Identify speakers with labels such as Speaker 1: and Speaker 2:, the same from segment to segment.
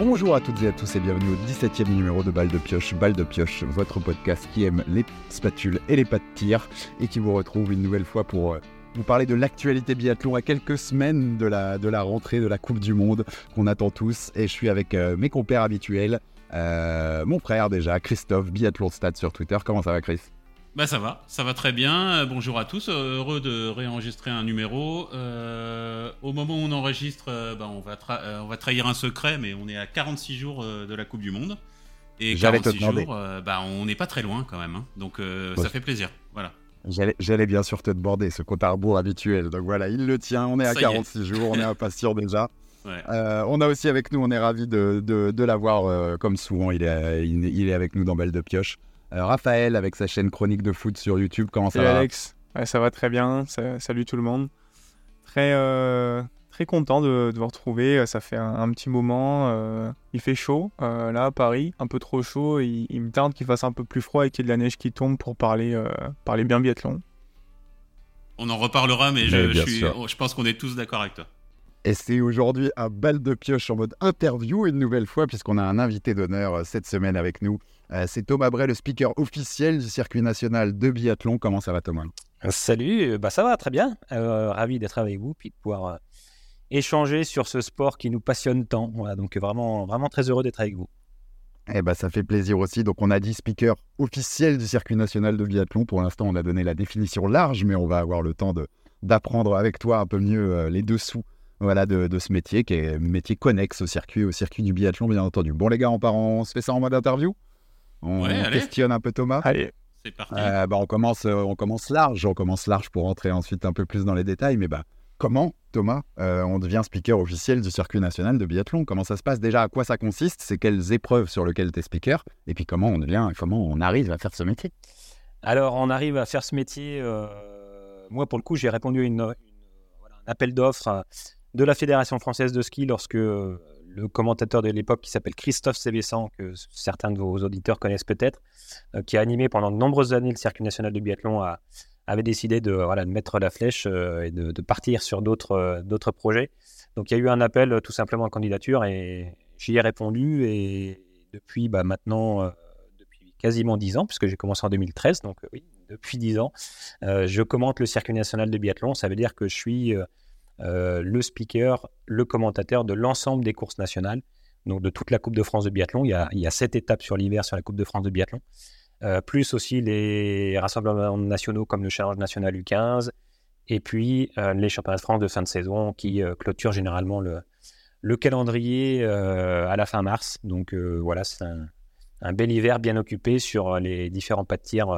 Speaker 1: Bonjour à toutes et à tous et bienvenue au 17e numéro de Balle de Pioche. Balle de Pioche, votre podcast qui aime les spatules et les pas de tir et qui vous retrouve une nouvelle fois pour euh, vous parler de l'actualité biathlon à quelques semaines de la, de la rentrée de la Coupe du Monde qu'on attend tous. Et je suis avec euh, mes compères habituels. Euh, mon frère déjà, Christophe, Biathlon Stade sur Twitter. Comment ça va Chris?
Speaker 2: Bah ça va, ça va très bien. Bonjour à tous, heureux de réenregistrer un numéro. au moment où on enregistre, bah, on, va on va trahir un secret, mais on est à 46 jours de la Coupe du Monde. Et 46 jours, bah, on n'est pas très loin quand même. Hein. Donc ça fait plaisir. Voilà.
Speaker 1: J'allais bien sûr te demander ce compte à rebours habituel. Donc voilà, il le tient. On est à 46 jours, on est impatient déjà. Euh, on a aussi avec nous, on est ravi de, de, l'avoir euh, comme souvent. Il est, il, est avec nous dans Belle de Pioche. Euh, Raphaël avec sa chaîne Chronique de foot sur YouTube. Comment ça va
Speaker 3: Alex Ça va très bien. salut tout le monde. Très, très content de, vous retrouver. Ça fait un, petit moment. Euh, il fait chaud euh, là à Paris, un peu trop chaud. Il, me tarde qu'il fasse un peu plus froid et qu'il y ait de la neige qui tombe pour parler, euh, parler bien biathlon.
Speaker 2: On en reparlera, mais, je, je, pense qu'on est tous d'accord avec toi.
Speaker 1: Et c'est aujourd'hui un bal de pioche en mode interview une nouvelle fois, puisqu'on a un invité d'honneur cette semaine avec nous. C'est Thomas Bray, le speaker officiel du circuit national de biathlon. Comment ça va, Thomas?
Speaker 4: Salut, bah ça va très bien. ravi d'être avec vous, puis de pouvoir échanger sur ce sport qui nous passionne tant. Voilà, donc vraiment, vraiment très heureux d'être avec vous.
Speaker 1: Eh ben, ça fait plaisir aussi. Donc, on a dit speaker officiel du circuit national de biathlon. Pour l'instant, on a donné la définition large, mais on va avoir le temps d'apprendre avec toi un peu mieux euh, les dessous voilà, de, ce métier, qui est un métier connexe au circuit, au circuit du biathlon, bien entendu. Bon, les gars, on part, on se fait ça en mode interview? On, questionne un peu Thomas
Speaker 3: Allez.
Speaker 2: C'est parti.
Speaker 1: Euh, bah, on, commence, euh, on commence large. On commence large pour rentrer ensuite un peu plus dans les détails. Mais bah, Comment, Thomas, euh, on devient speaker officiel du circuit national de biathlon? Comment ça se passe? Déjà À quoi ça consiste? C'est quelles épreuves sur lesquelles tu es speaker? Et puis comment on devient, comment on arrive à faire ce métier?
Speaker 4: Alors, on arrive à faire ce métier. Euh, moi, pour le coup, j'ai répondu à une, un appel d'offres de la Fédération française de ski lorsque le commentateur de l'époque, qui s'appelle Christophe Sévessan, que certains de vos auditeurs connaissent peut-être, qui a animé pendant de nombreuses années le circuit national de biathlon à avait décidé de, mettre la flèche euh, et de, partir sur d'autres euh, d'autres projets. Donc il y a eu un appel euh, tout simplement en candidature et j'y ai répondu et depuis bah, maintenant, depuis quasiment 10 ans, puisque j'ai commencé en 2013, donc oui, depuis 10 ans, je commente le circuit national de biathlon. Ça veut dire que je suis le speaker, le commentateur de l'ensemble des courses nationales, donc de toute la Coupe de France de biathlon. Il y a, sept étapes sur l'hiver sur la Coupe de France de biathlon. Euh, plus aussi les rassemblements nationaux comme le Challenge National U15, et puis euh, les championnats de France de fin de saison qui euh, clôturent généralement le, le calendrier à la fin mars. Donc voilà, c'est un, bel hiver bien occupé sur les différents pas de tir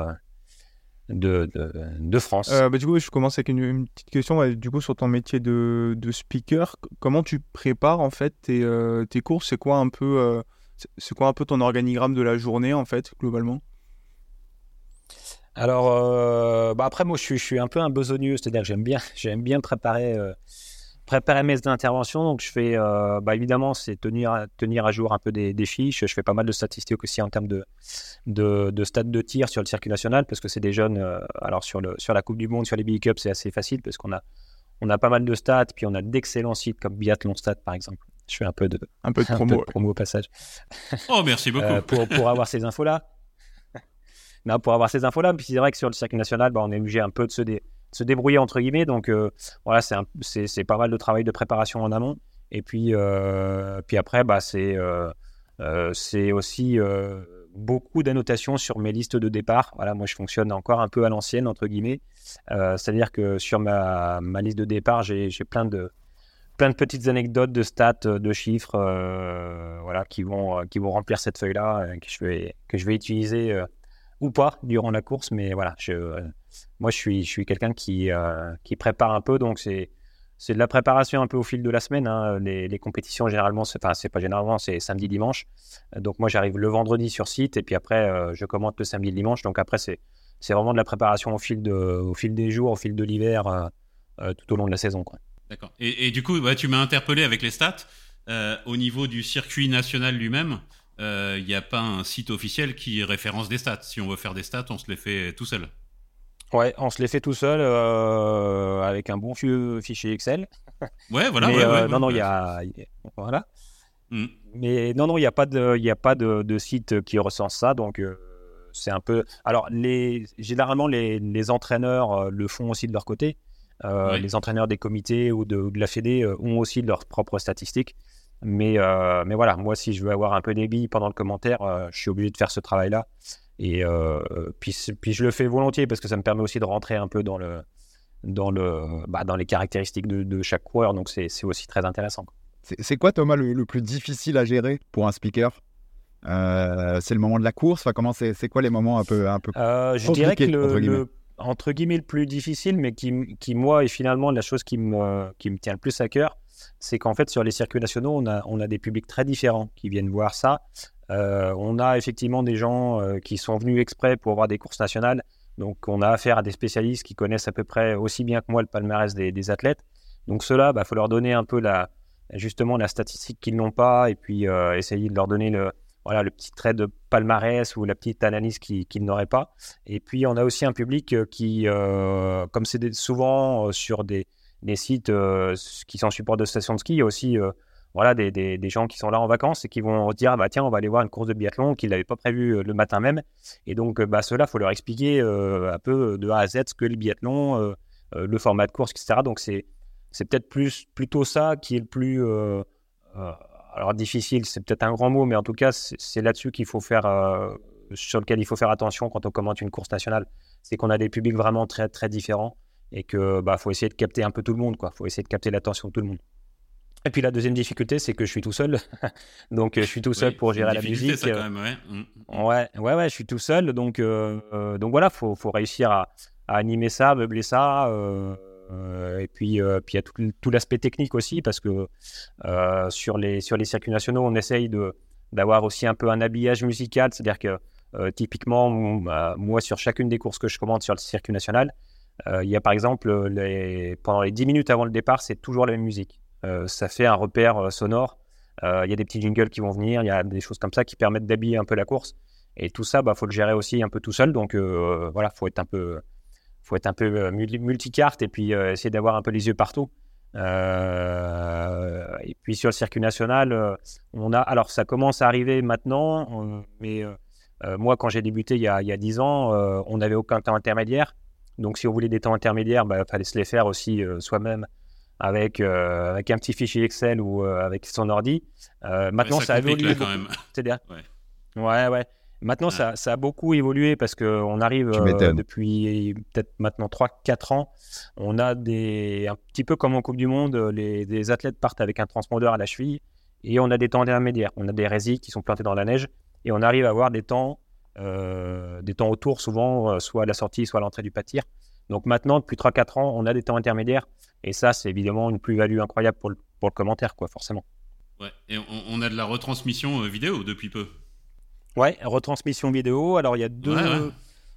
Speaker 4: de, de, France.
Speaker 3: bah, du coup, je commence avec une, petite question. du coup, sur ton métier de, de, speaker, comment tu prépares en fait tes, tes courses C'est quoi un peu, c'est quoi un peu ton organigramme de la journée en fait, globalement?
Speaker 4: Alors, euh, bah après, moi, je suis, je suis, un peu un besogneux, c'est-à-dire que j'aime bien, j'aime bien préparer, euh, préparer mes interventions. Donc, je fais, euh, bah, évidemment, c'est tenir, tenir à jour un peu des, des, fiches. Je fais pas mal de statistiques aussi en termes de, de, de stade de tir sur le circuit national, parce que c'est des jeunes. alors, sur, le, sur la Coupe du Monde, sur les Big Cups, c'est assez facile, parce qu'on a, on a pas mal de stats, puis on a d'excellents sites comme Biathlon Stat, par exemple. Je fais un peu de,
Speaker 3: un peu de promo,
Speaker 4: promo au passage.
Speaker 2: Oh, merci beaucoup.
Speaker 4: pour, pour avoir ces infos-là pour avoir ces infos-là. Puis c'est vrai que sur le circuit national, bah, on est obligé un peu de se, se débrouiller entre guillemets. Donc euh, voilà, c'est pas mal de travail de préparation en amont. Et puis, euh, puis après, bah, c'est euh, c'est aussi beaucoup d'annotations sur mes listes de départ. Voilà, moi je fonctionne encore un peu à l'ancienne entre guillemets. C'est-à-dire que sur ma, ma, liste de départ, j'ai plein de plein de petites anecdotes de stats, de chiffres, voilà, qui vont qui vont remplir cette feuille-là que je vais que je vais utiliser ou pas durant la course. Mais voilà, je, moi, je suis, quelqu'un qui, euh, qui prépare un peu. Donc, c'est, de la préparation un peu au fil de la semaine. Hein. Les, compétitions, généralement, c'est, enfin, c'est pas généralement, c'est samedi, dimanche. Donc, moi, j'arrive le vendredi sur site et puis après, euh, je commente le samedi, dimanche. Donc, après, c'est, vraiment de la préparation au fil, des jours, au fil de l'hiver, tout au long de la saison.
Speaker 2: D'accord. Et, du coup, tu m'as interpellé avec les stats. au niveau du circuit national lui-même, il euh, n'y a pas un site officiel qui référence des stats. Si on veut faire des stats, on se les fait tout seul.
Speaker 4: Ouais, on se les fait tout seul euh, avec un bon fichier Excel.
Speaker 2: Ouais, voilà.
Speaker 4: Euh, non, non, il y a. Voilà.
Speaker 2: Mm.
Speaker 4: Mais non, non, il n'y a pas de, il y a pas de, de site qui recense ça, donc euh, c'est un peu. Alors, les, généralement, les, les entraîneurs euh, le font aussi de leur côté. Euh. Les entraîneurs des comités ou de, ou de la Fédé euh, ont aussi leurs propres statistiques. Mais, euh, mais voilà, moi, si je veux avoir un peu des billes pendant le commentaire, je suis obligé de faire ce travail-là. Et euh, puis, je le fais volontiers parce que ça me permet aussi de rentrer un peu dans, le, dans, le, bah, dans les caractéristiques de, de chaque coureur. Donc, c'est aussi très intéressant.
Speaker 1: C'est quoi, Thomas, le, le plus difficile à gérer pour un speaker? Euh, C'est le moment de la course? Enfin, comment c'est quoi les moments un peu, un peu...
Speaker 4: Euh, je dirais que le,
Speaker 1: entre guillemets?
Speaker 4: le- entre guillemets, le plus difficile, mais qui, qui, moi, est finalement la chose qui me, qui me tient le plus à cœur, c'est qu'en fait, sur les circuits nationaux, on a, on a des publics très différents qui viennent voir ça. Euh, on a effectivement des gens euh, qui sont venus exprès pour voir des courses nationales. Donc, on a affaire à des spécialistes qui connaissent à peu près aussi bien que moi le palmarès des, athlètes. Donc, ceux-là, il faut leur donner un peu la, justement la statistique qu'ils n'ont pas et puis euh, essayer de leur donner le, voilà, le petit trait de palmarès ou la petite analyse qu'ils n'auraient pas. Et puis, on a aussi un public qui, comme c'est souvent sur des, sites qui sont support de stations de ski, il y a aussi voilà, des, gens qui sont là en vacances et qui vont se dire bah, tiens, on va aller voir une course de biathlon qu'ils n'avaient pas prévu euh, le matin même. Et donc, euh, bah, ceux-là, il faut leur expliquer euh, un peu de A à Z ce que le biathlon, le format de course, etc. Donc, c'est peut-être plus, plutôt ça qui est le plus. alors, difficile, c'est peut-être un grand mot, mais en tout cas, c'est là-dessus qu'il faut faire. sur lequel il faut faire attention quand on commente une course nationale. C'est qu'on a des publics vraiment très, très différents et que bah, faut essayer de capter un peu tout le monde. Il faut essayer de capter l'attention de tout le monde. Et puis la deuxième difficulté, c'est que je suis tout seul. donc, euh, je suis tout seul
Speaker 2: Oui,
Speaker 4: pour gérer la musique.
Speaker 2: ça,
Speaker 4: euh,
Speaker 2: quand même, ouais. Mm.
Speaker 4: Ouais, ouais, ouais, je suis tout seul. Donc, euh, donc voilà, faut, faut réussir à, à animer ça, meubler ça. euh, et puis, euh, puis il y a tout, tout l'aspect technique aussi, parce que sur, les, sur les circuits nationaux, on essaye de, d'avoir aussi un peu un habillage musical. C'est-à-dire que typiquement, bah, moi, sur chacune des courses que je commande sur le circuit national, il y a par exemple, les, pendant les 10 minutes avant le départ, c'est toujours la même musique. Euh, ça fait un repère euh, sonore. Euh, Il y a des petits jingles qui vont venir, il y a des choses comme ça qui permettent d'habiller un peu la course. Et tout ça, bah, faut le gérer aussi un peu tout seul. Donc voilà, faut être un peu, faut être un peu multi- multicarte et puis essayer d'avoir un peu les yeux partout. Et puis sur le circuit national, on a, alors ça commence à arriver maintenant, mais moi quand j'ai débuté il y a, il y a 10 ans, on n'avait aucun temps intermédiaire. Donc si on voulait des temps intermédiaires, il fallait se les faire aussi soi-même avec, euh, avec un petit fichier Excel ou euh, avec son ordi. Euh, maintenant,
Speaker 2: Ouais,
Speaker 4: ça, a évolué
Speaker 2: là, quand
Speaker 4: beaucoup.
Speaker 2: même. Ouais.
Speaker 4: Ouais, ouais. Maintenant,
Speaker 2: Ouais.
Speaker 4: ça, ça a beaucoup évolué parce qu'on arrive euh, depuis peut-être maintenant 3-4 ans. On a des, un petit peu comme en Coupe du Monde, les, des athlètes partent avec un transpondeur à la cheville et on a des temps intermédiaires. On a des résis qui sont plantés dans la neige et on arrive à avoir des temps, euh, des temps autour, souvent, soit à la sortie, soit à l'entrée du pâtir. Donc maintenant, depuis 3-4 ans, on a des temps intermédiaires et ça, c'est évidemment une plus-value incroyable pour le, pour le commentaire, quoi, forcément.
Speaker 2: Ouais. Et on, on a de la retransmission euh, vidéo depuis peu.
Speaker 4: Ouais, retransmission vidéo. Alors, il y a deux.
Speaker 2: Ouais, ouais.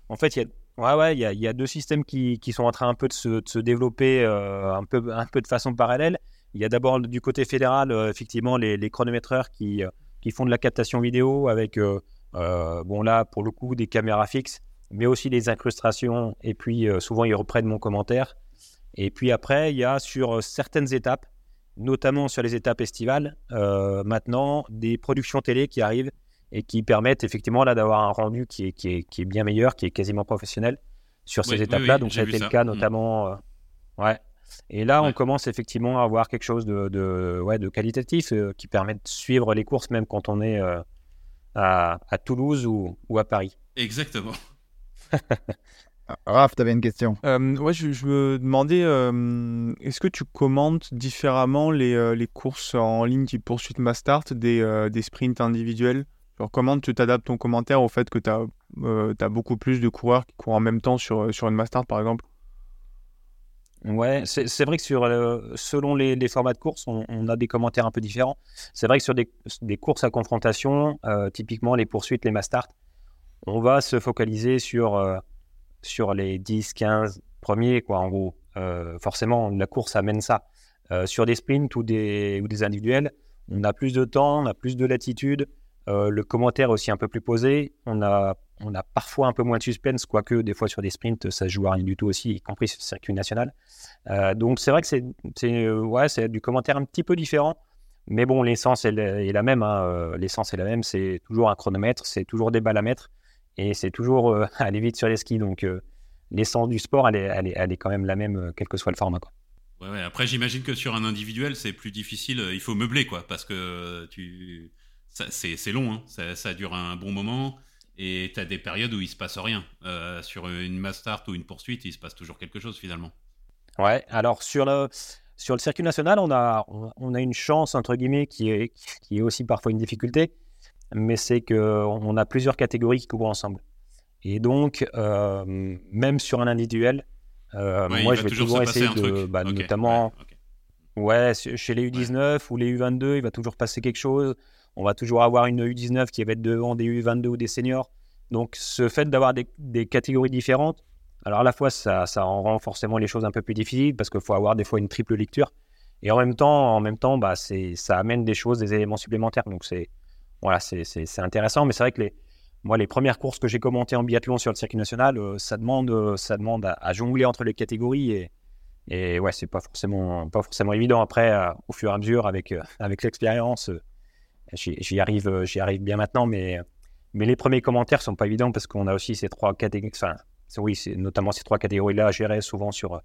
Speaker 4: En fait, il y a, ouais, ouais, il y a, il y a deux systèmes qui, qui sont en train un peu de se, de se développer euh, un, peu, un peu de façon parallèle. Il y a d'abord du côté fédéral, euh, effectivement, les, les chronométreurs qui, qui font de la captation vidéo avec, euh, bon, là, pour le coup, des caméras fixes, mais aussi des incrustations. Et puis, euh, souvent, ils reprennent mon commentaire. Et puis après, il y a sur certaines étapes, notamment sur les étapes estivales, euh, maintenant, des productions télé qui arrivent et qui permettent effectivement là d'avoir un rendu qui est, qui, est, qui est bien meilleur, qui est quasiment professionnel sur ces
Speaker 2: Oui,
Speaker 4: étapes-là.
Speaker 2: oui,
Speaker 4: Donc ça a été
Speaker 2: ça.
Speaker 4: le cas
Speaker 2: Mm.
Speaker 4: notamment. euh, ouais. Et là, on commence effectivement à avoir quelque chose de, de, ouais, de qualitatif euh, qui permet de suivre les courses même quand on est euh, à, à Toulouse ou, ou à Paris.
Speaker 2: Exactement.
Speaker 1: Ah, Raph, t'avais une question.
Speaker 3: Euh, ouais, je, je me demandais, euh, est-ce que tu commentes différemment les, euh, les courses en ligne type poursuite Mastart des, euh, des sprints individuels? Genre, comment tu t'adaptes ton commentaire au fait que tu as, beaucoup plus de coureurs qui courent en même temps sur, sur une Mastart, par exemple?
Speaker 4: Ouais, c'est c'est vrai que sur, euh, selon les, les formats de course, on, on a des commentaires un peu différents. C'est vrai que sur des, des courses à confrontation, euh, typiquement les poursuites, les Mastart, on va se focaliser sur, euh, sur les 10, 15 premiers, quoi, en gros. Euh, forcément, la course amène ça. Euh, sur des sprints ou des, ou des individuels, on a plus de temps, on a plus de latitude. Le commentaire aussi un peu plus posé. On a, on a parfois un peu moins de suspense, quoique des fois sur des sprints, ça se joue à rien du tout aussi, y compris sur le circuit national. Donc c'est vrai que c'est ouais, du commentaire un petit peu différent. Mais bon, l'essence est, la même. Hein. L'essence est la même. C'est toujours un chronomètre, c'est toujours des balles à mettre et c'est toujours aller vite sur les skis. Donc, l'essence du sport, elle est, elle, est, elle est, quand même la même, quel que soit le format. Quoi.
Speaker 2: Ouais, Après, j'imagine que sur un individuel, c'est plus difficile. Il faut meubler, quoi, parce que tu, c'est long. Hein. Ça, ça, dure un bon moment. Et tu as des périodes où il se passe rien. Euh, sur une mass start ou une poursuite, il se passe toujours quelque chose finalement.
Speaker 4: Ouais, alors sur le, sur le circuit national, on a, on a une chance, entre guillemets, qui est, qui est aussi parfois une difficulté, mais c'est qu'on a plusieurs catégories qui couvrent ensemble. Et donc, euh, même sur un individuel, euh, moi je vais toujours, essayer de, bah, notamment, ouais, chez les U19 ou les U22, il va toujours passer quelque chose on va toujours avoir une U19 qui va être devant des U22 ou des seniors. Donc, ce fait d'avoir des, catégories différentes, alors à la fois, ça, ça en rend forcément les choses un peu plus difficiles parce qu'il faut avoir des fois une triple lecture. Et en même temps, en même temps bah, ça amène des choses, des éléments supplémentaires. Donc, c'est voilà, c'est intéressant. Mais c'est vrai que les, moi, les premières courses que j'ai commentées en biathlon sur le circuit national, euh, ça demande, euh, ça demande à, jongler entre les catégories. Et, et ouais, c'est pas forcément, pas forcément évident. Après, euh, au fur et à mesure, avec, avec l'expérience, J'y arrive, arrive bien maintenant, mais, mais les premiers commentaires sont pas évidents parce qu'on a aussi ces trois catégories, enfin, oui, notamment ces trois catégories-là à gérer souvent sur,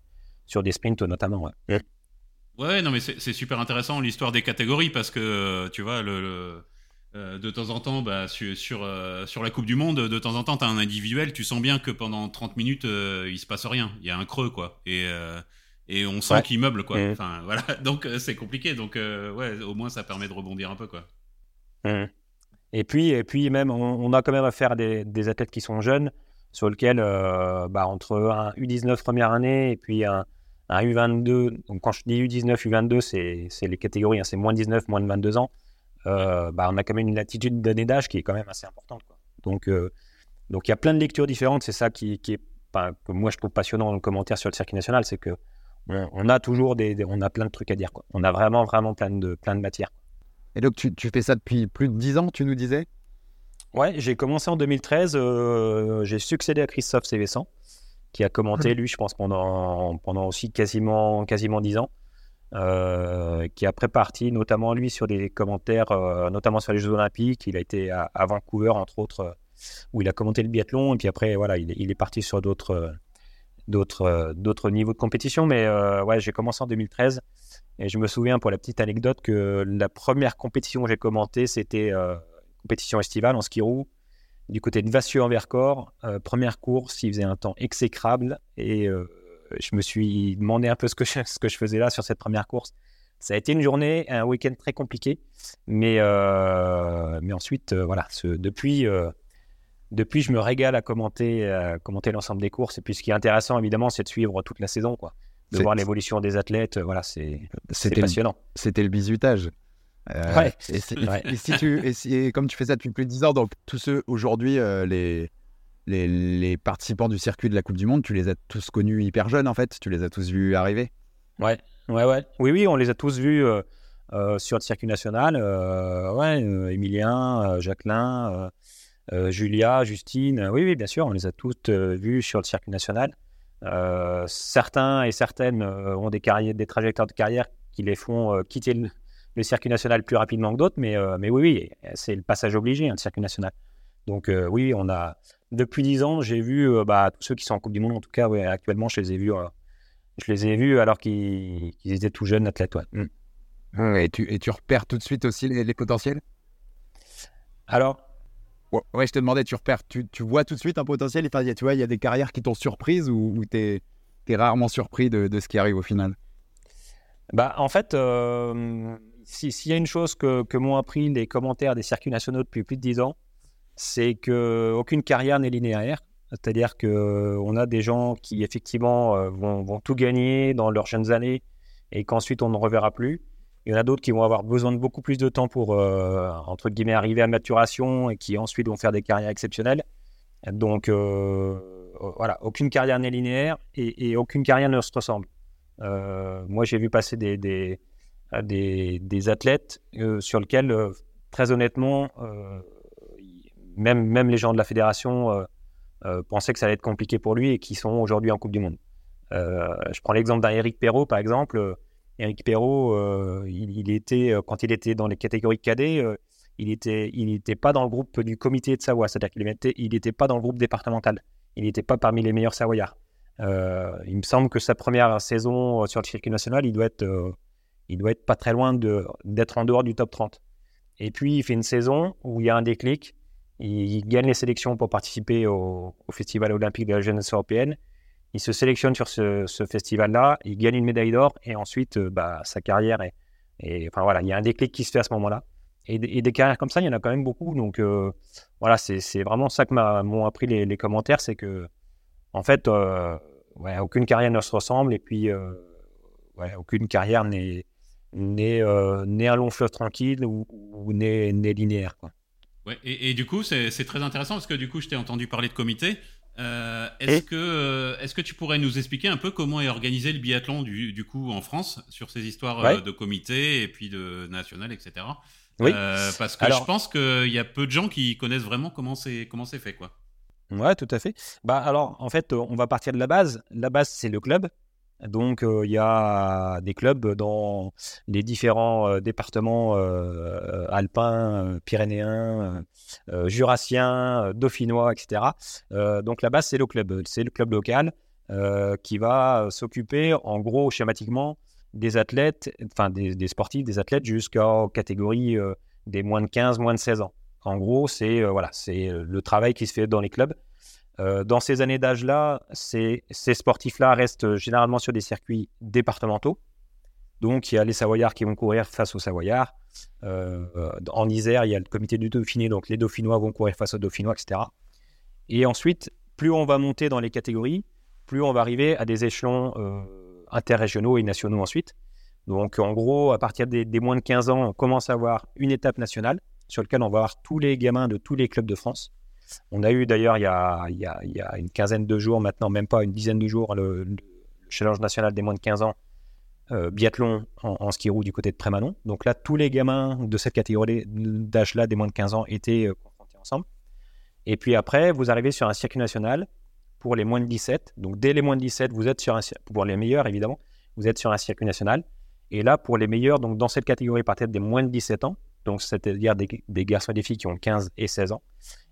Speaker 4: sur des sprints notamment.
Speaker 2: Ouais non, mais c'est super intéressant l'histoire des catégories parce que tu vois, le, euh, de temps en temps, bah, sur, sur, euh, sur, la Coupe du Monde, de temps en temps, tu as un individuel, tu sens bien que pendant 30 minutes, il se passe rien. Il y a un creux, quoi. Et, et on sent qu'il meuble, quoi. Enfin, voilà. Donc, c'est compliqué. Donc, ouais, au moins, ça permet de rebondir un peu, quoi.
Speaker 4: Mmh. Et puis, et puis même, on, a quand même affaire à des, des athlètes qui sont jeunes, sur lesquels, euh, bah, entre un U19 première année et puis un, un U22, donc quand je dis U19, U22, c'est les catégories, hein, c'est moins 19, moins de 22 ans, euh, bah, on a quand même une latitude d'année d'âge qui est quand même assez importante. Quoi. Donc, euh, donc il y a plein de lectures différentes, c'est ça qui, qui est, que moi je trouve passionnant dans le commentaire sur le circuit national, c'est que on, a toujours des, on a plein de trucs à dire. Quoi. On a vraiment, vraiment plein de, plein de matières.
Speaker 1: Et donc, tu, fais ça depuis plus de 10 ans, tu nous disais?
Speaker 4: Ouais, j'ai commencé en 2013. Euh, j'ai succédé à Christophe Cévessan, qui a commenté, lui, je pense, pendant, pendant aussi quasiment, quasiment 10 ans. Euh, qui a préparé notamment lui sur des commentaires, euh, notamment sur les Jeux Olympiques. Il a été à, Vancouver, entre autres, où il a commenté le biathlon. Et puis après, voilà, il, est parti sur d'autres, d'autres, d'autres niveaux de compétition. Mais ouais, j'ai commencé en 2013. Et je me souviens, pour la petite anecdote, que la première compétition que j'ai commentée, c'était euh, une compétition estivale en ski roue, du côté de Vassieux en Vercors. Euh, première course, il faisait un temps exécrable et euh, je me suis demandé un peu ce que, je, ce que je faisais là sur cette première course. Ça a été une journée, un week-end très compliqué, mais, mais ensuite, voilà, ce, depuis, depuis, je me régale à commenter, commenter l'ensemble des courses. Et puis, ce qui est intéressant, évidemment, c'est de suivre toute la saison, quoi de voir l'évolution des athlètes. Euh, voilà, c'est passionnant.
Speaker 1: C'était le bizutage.
Speaker 4: Euh, ouais.
Speaker 1: Et, si tu, et, comme tu fais ça depuis plus de 10 ans, donc tous ceux aujourd'hui, euh, les, les, les, participants du circuit de la Coupe du Monde, tu les as tous connus hyper jeunes en fait Tu les as tous vus arriver
Speaker 4: Ouais, ouais, ouais. Oui, oui, on les a tous vus sur le circuit national. ouais, Emilien, Jacqueline, Julia, Justine. oui, oui, bien sûr, on les a tous vus sur le circuit national. Euh, certains et certaines euh, ont des, carrières, des trajectoires de carrière qui les font euh, quitter le, circuit national plus rapidement que d'autres, mais, mais oui, oui, c'est le passage obligé, hein, le circuit national. Donc oui, on a depuis 10 ans, j'ai vu bah, tous ceux qui sont en Coupe du Monde, en tout cas, ouais, actuellement, je les ai vus, je les ai vus alors qu'ils étaient tout jeunes athlètes. Ouais.
Speaker 1: Mmh. Et, tu, et tu repères tout de suite aussi les, les potentiels?
Speaker 4: Alors,
Speaker 1: Ouais, je te demandais, tu repères, tu, tu vois tout de suite un potentiel? Enfin, Tu vois, il y a des carrières qui t'ont surprise ou, tu es, rarement surpris de, de, ce qui arrive au final?
Speaker 4: Bah, En fait, euh, s'il y a une chose que, que m'ont appris les commentaires des circuits nationaux depuis plus de 10 ans, c'est qu'aucune carrière n'est linéaire. C'est-à-dire qu'on a des gens qui, effectivement, euh, vont, vont, tout gagner dans leurs jeunes années et qu'ensuite on ne reverra plus. Il y en a d'autres qui vont avoir besoin de beaucoup plus de temps pour, euh, entre guillemets, arriver à maturation et qui ensuite vont faire des carrières exceptionnelles. Donc, euh, voilà, aucune carrière n'est linéaire et, aucune carrière ne se ressemble. Euh, moi, j'ai vu passer des, des, des, athlètes sur lesquels, très honnêtement, même, les gens de la fédération pensaient que ça allait être compliqué pour lui et qui sont aujourd'hui en Coupe du Monde. je prends l'exemple d'un Eric Perrault, par exemple Eric Perrault, il, était, quand il était dans les catégories cadets, il n'était il pas dans le groupe du comité de Savoie, c'est-à-dire qu'il n'était il était pas dans le groupe départemental. Il n'était pas parmi les meilleurs Savoyards. il me semble que sa première saison sur le circuit national, il doit être, il doit être pas très loin d'être en dehors du top 30. Et puis, il fait une saison où il y a un déclic. Il gagne les sélections pour participer au, Festival olympique de la jeunesse européenne. Il se sélectionne sur ce, festival-là. Il gagne une médaille d'or. Et ensuite, euh, bah, sa carrière est, Enfin voilà, il y a un déclic qui se fait à ce moment-là. Et, des carrières comme ça, il y en a quand même beaucoup. Donc euh, voilà, c'est vraiment ça que m'ont appris les, commentaires. C'est que, en fait, euh, aucune carrière ne se ressemble. Et puis, aucune carrière n'est euh, un long fleuve tranquille ou, né, linéaire.
Speaker 2: Ouais, et, du coup, c'est très intéressant parce que du coup, je t'ai entendu parler de comité. Euh, est-ce que, euh, est que tu pourrais nous expliquer un peu comment est organisé le biathlon du, du coup en France sur ces histoires euh, de comité et puis de national, etc. Oui. parce que je pense qu'il y a peu de gens qui connaissent vraiment comment c'est comment c'est fait, quoi.
Speaker 4: Ouais, tout à fait. Bah alors, en fait, on va partir de la base. La base, c'est le club. Donc, il y a des clubs dans les différents départements alpins, pyrénéens, jurassiens, dauphinois, etc. donc, la base, c'est le club. C'est le club local qui va s'occuper, en gros, schématiquement, des athlètes, enfin des, sportifs, des athlètes jusqu'aux catégories des moins de 15, moins de 16 ans. En gros, c'est voilà, c'est le travail qui se fait dans les clubs. Euh, dans ces années d'âge-là, ces, sportifs-là restent euh, généralement sur des circuits départementaux. Donc, il y a les Savoyards qui vont courir face aux Savoyards. Euh, en Isère, il y a le comité du Dauphiné, donc les Dauphinois vont courir face aux Dauphinois, etc. Et ensuite, plus on va monter dans les catégories, plus on va arriver à des échelons interrégionaux et nationaux ensuite. Donc, en gros, à partir des, des, moins de 15 ans, on commence à avoir une étape nationale sur laquelle on va avoir tous les gamins de tous les clubs de France. On a eu d'ailleurs il, y a, une quinzaine de jours, maintenant même pas une dizaine de jours, le, challenge national des moins de 15 ans, euh, biathlon en, ski roue du côté de Prémanon. Donc là, tous les gamins de cette catégorie d'âge-là, des moins de 15 ans, étaient euh, confrontés ensemble. Et puis après, vous arrivez sur un circuit national pour les moins de 17. Donc dès les moins de 17, vous êtes sur un pour les meilleurs évidemment, vous êtes sur un circuit national. Et là, pour les meilleurs, donc dans cette catégorie par tête des moins de 17 ans, donc c'est-à-dire des, des, garçons et des filles qui ont 15 et 16 ans,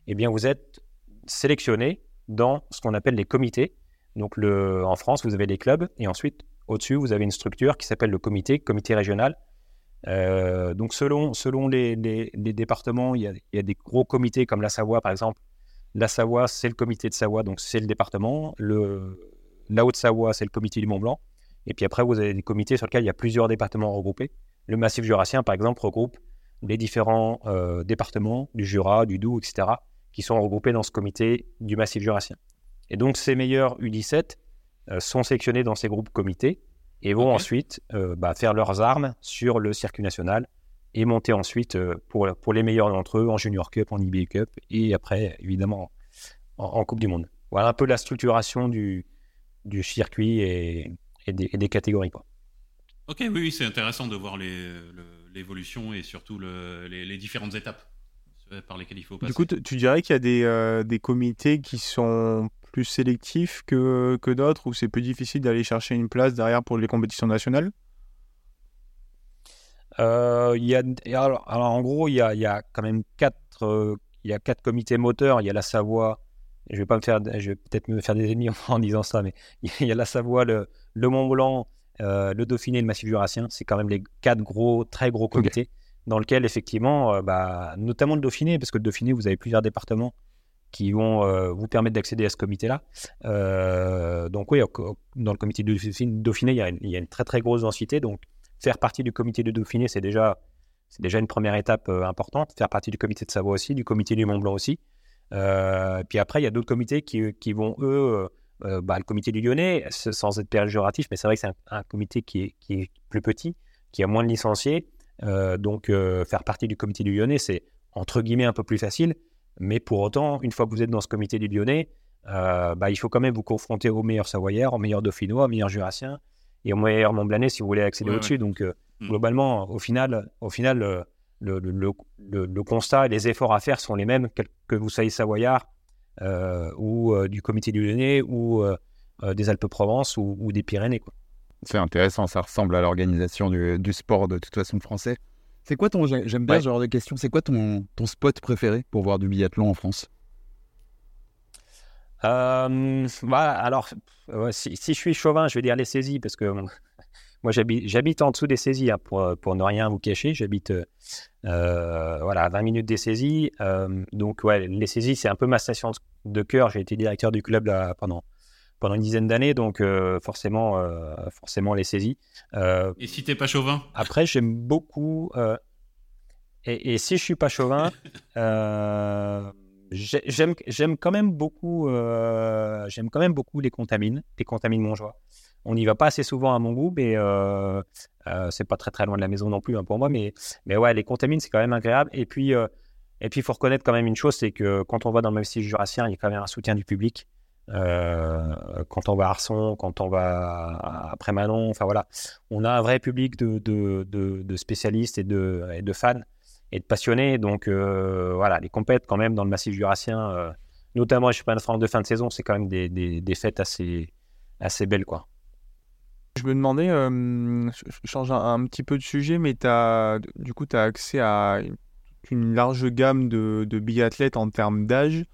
Speaker 4: eh bien, vous êtes sélectionné dans ce qu'on appelle les comités. Donc, en France, vous avez les clubs et ensuite, au-dessus, vous avez une structure qui s'appelle le comité, comité régional. Euh, donc, selon, selon les, départements, il y, a, des gros comités comme la Savoie, par exemple. La Savoie, c'est le comité de Savoie, donc c'est le département. La Haute-Savoie, c'est le comité du Mont-Blanc. Et puis après, vous avez des comités sur lesquels il y a plusieurs départements regroupés. Le Massif jurassien, par exemple, regroupe les différents euh, départements du Jura, du Doubs, etc., qui sont regroupés dans ce comité du massif jurassien. Et donc ces meilleurs U17 euh, sont sélectionnés dans ces groupes comités et vont ensuite euh, bah, faire leurs armes sur le circuit national et monter ensuite euh, pour, pour les meilleurs d'entre eux en Junior Cup, en IBU Cup et après évidemment en, Coupe du Monde. Voilà un peu la structuration du, du circuit et, et, des, catégories. Quoi.
Speaker 2: Ok, oui, oui c'est intéressant de voir l'évolution et surtout les, les différentes étapes. Euh, par lesquels il faut passer.
Speaker 3: Du coup, tu dirais qu'il y a des, euh, des, comités qui sont plus sélectifs que, que d'autres, où c'est plus difficile d'aller chercher une place derrière pour les compétitions nationales?
Speaker 4: Euh, il y a, alors, en gros, il y a, il y a quand même quatre, il y a quatre comités moteurs. Il y a la Savoie, je vais pas me faire, je vais peut-être me faire des ennemis en, disant ça, mais il y a la Savoie, le, le Mont Blanc, le Dauphiné et le Massif Jurassien. C'est quand même les quatre gros, très gros comités dans lequel effectivement, euh, bah, notamment le Dauphiné, parce que le Dauphiné, vous avez plusieurs départements qui vont euh, vous permettre d'accéder à ce comité-là. Euh, donc oui, dans le comité du Dauphiné, il y, a une, très très grosse densité. Donc faire partie du comité du Dauphiné, c'est déjà, c'est déjà une première étape importante. Faire partie du comité de Savoie aussi, du comité du Mont Blanc aussi. puis après, il y a d'autres comités qui, qui vont, eux, bah, le comité du Lyonnais, sans être péjoratif, mais c'est vrai que c'est un, un, comité qui est, qui est plus petit, qui a moins de licenciés. Euh, donc, euh, faire partie du comité du Lyonnais, c'est entre guillemets un peu plus facile. Mais pour autant, une fois que vous êtes dans ce comité du Lyonnais, euh, bah, il faut quand même vous confronter aux meilleurs Savoyards, aux meilleurs Dauphinois, aux meilleurs Jurassiens et aux meilleurs Montblanais si vous voulez accéder au-dessus. Donc, mm. globalement, au final, au final le, le, constat et les efforts à faire sont les mêmes, que, vous soyez Savoyard ou du comité du Lyonnais ou des Alpes-Provence ou, des Pyrénées. Quoi.
Speaker 1: C'est intéressant, ça ressemble à l'organisation du, du sport de toute façon français. C'est quoi ton. J'aime bien
Speaker 4: Ouais.
Speaker 1: ce genre de questions. C'est quoi ton, ton spot préféré pour voir du biathlon en France?
Speaker 4: Euh, alors, si, si je suis chauvin, je vais dire les saisies, parce que moi, j'habite en dessous des saisies, hein, pour, pour ne rien vous cacher. J'habite euh, voilà, à 20 minutes des saisies. Euh, donc, ouais, les saisies, c'est un peu ma station de cœur. J'ai été directeur du club là, pendant, pendant une dizaine d'années, donc euh, forcément, euh, forcément, les saisies. Euh,
Speaker 2: Et si t'es pas chauvin?
Speaker 4: après, j'aime beaucoup. euh, et, et si je suis pas chauvin, j'ai- j'aime j'aime quand même beaucoup. j'aime quand même beaucoup les contamines, les contamines Montjoie. On n'y va pas assez souvent à mon goût, mais c'est pas très très loin de la maison non plus hein, pour moi. Mais mais ouais, les contamines c'est quand même agréable. Et puis et puis il faut reconnaître quand même une chose, c'est que quand on va dans le massif jurassien, il y a quand même un soutien du public. Euh, quand on va à Arson, quand on va après Manon, enfin voilà, on a un vrai public de, de, de, de spécialistes et de, et de fans et de passionnés. Donc euh, voilà, les compètes quand même dans le massif jurassien, euh, notamment les championnats de France de fin de saison, c'est quand même des, des, des fêtes assez, assez belles. Quoi.
Speaker 3: Je me demandais, je change un, un petit peu de sujet, mais t'as, du coup, tu as accès à une large gamme de, de biathlètes en termes d'âge.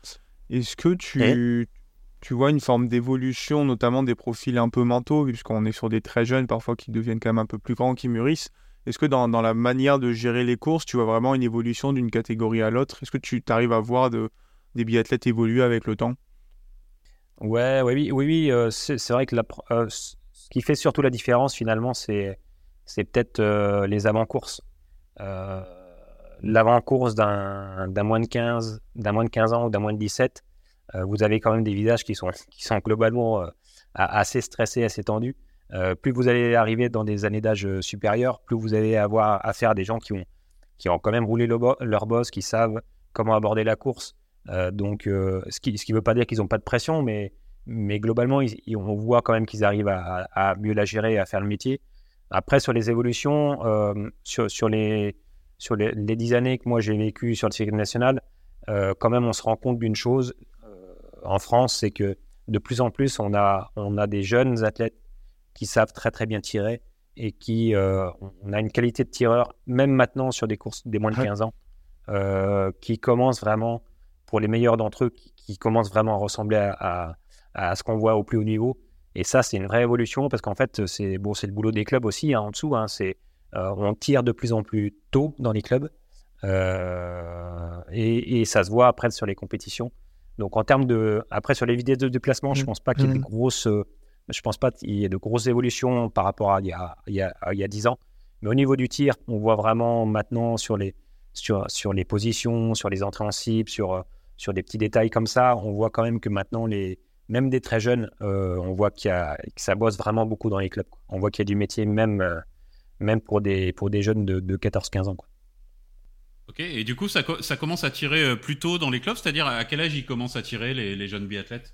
Speaker 3: Est-ce que tu, tu vois une forme d'évolution, notamment des profils un peu mentaux, puisqu'on est sur des très jeunes parfois qui deviennent quand même un peu plus grands, qui mûrissent. Est-ce que dans, la manière de gérer les courses, tu vois vraiment une évolution d'une catégorie à l'autre? Est-ce que tu arrives à voir de, des biathlètes évoluer avec le temps?
Speaker 4: Ouais, oui, oui, oui, oui, euh, c'est vrai que euh, ce qui fait surtout la différence finalement, c'est peut-être euh, les avant-courses. L'avant-course d'un moins de 15, d'un moins de 15 ans ou d'un moins de 17, euh, vous avez quand même des visages qui sont, qui sont globalement euh, assez stressés, assez tendus. Euh, plus vous allez arriver dans des années d'âge euh, supérieurs, plus vous allez avoir affaire à des gens qui ont, qui ont quand même roulé le leur boss, qui savent comment aborder la course. Euh, donc, euh, ce qui ne veut pas dire qu'ils n'ont pas de pression, mais, mais globalement, on voit quand même qu'ils arrivent à, mieux la gérer, à faire le métier. Après, sur les évolutions, euh, sur, sur, les, sur les, les 10 années que moi j'ai vécu sur le circuit national, euh, quand même, on se rend compte d'une chose euh, en France, c'est que de plus en plus, on a, on a des jeunes athlètes qui savent très très bien tirer et qui, euh, on a une qualité de tireur, même maintenant sur des courses des moins de
Speaker 1: Ouais.
Speaker 4: 15 ans, euh, qui commencent vraiment, pour les meilleurs d'entre eux, qui, qui commencent vraiment à ressembler à, à- à ce qu'on voit au plus haut niveau. Et ça, c'est une vraie évolution parce qu'en fait, c'est bon, le boulot des clubs aussi hein, en dessous. hein, c'est euh, on tire de plus en plus tôt dans les clubs euh, et, et ça se voit après sur les compétitions. Donc en termes de après sur les vidéos de déplacement, je
Speaker 3: Mhm.
Speaker 4: pense pas qu'il y ait de
Speaker 3: Mhm.
Speaker 4: grosses, euh, je pense pas qu'il y ait de grosses évolutions par rapport à il y a il y a, il y a 10 ans. Mais au niveau du tir, on voit vraiment maintenant sur les sur, sur les positions, sur les entrées en cible, sur, euh, sur des petits détails comme ça, on voit quand même que maintenant, les, même des très jeunes, euh, on voit qu'il y a, que ça bosse vraiment beaucoup dans les clubs. quoi. On voit qu'il y a du métier même, euh, même pour, des, pour des jeunes de, de 14-15 ans. Quoi.
Speaker 2: Ok, et du coup, ça, co- ça commence à tirer euh, plus tôt dans les clubs, c'est-à-dire à quel âge ils commencent à tirer les, jeunes biathlètes?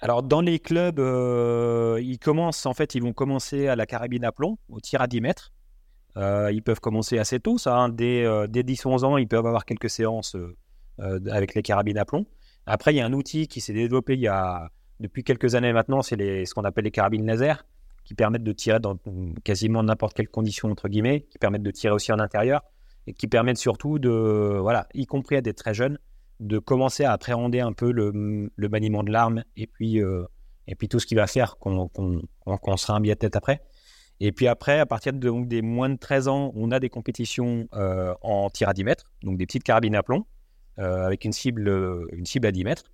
Speaker 4: Alors, dans les clubs, euh, ils commencent, en fait, ils vont commencer à la carabine à plomb, au tir à 10 mètres. Euh, ils peuvent commencer assez tôt, ça. hein. Dès, euh, dès 10-11 ans, ils peuvent avoir quelques séances avec les carabines à plomb. Après, il y a un outil qui s'est développé il y a, depuis quelques années maintenant, c'est ce qu'on appelle les carabines laser, qui permettent de tirer dans quasiment n'importe quelle condition, entre guillemets, qui permettent de tirer aussi en intérieur, et qui permettent surtout de, voilà, y compris à des très jeunes, de commencer à appréhender un peu le, maniement de l'arme et puis, euh, et puis tout ce qui va faire qu'on qu'on- qu'on sera un biathlète après. Et puis après, à partir de, donc, des moins de 13 ans, on a des compétitions euh, en tir à 10 mètres, donc des petites carabines à plomb, euh, avec une cible, une cible à 10 mètres.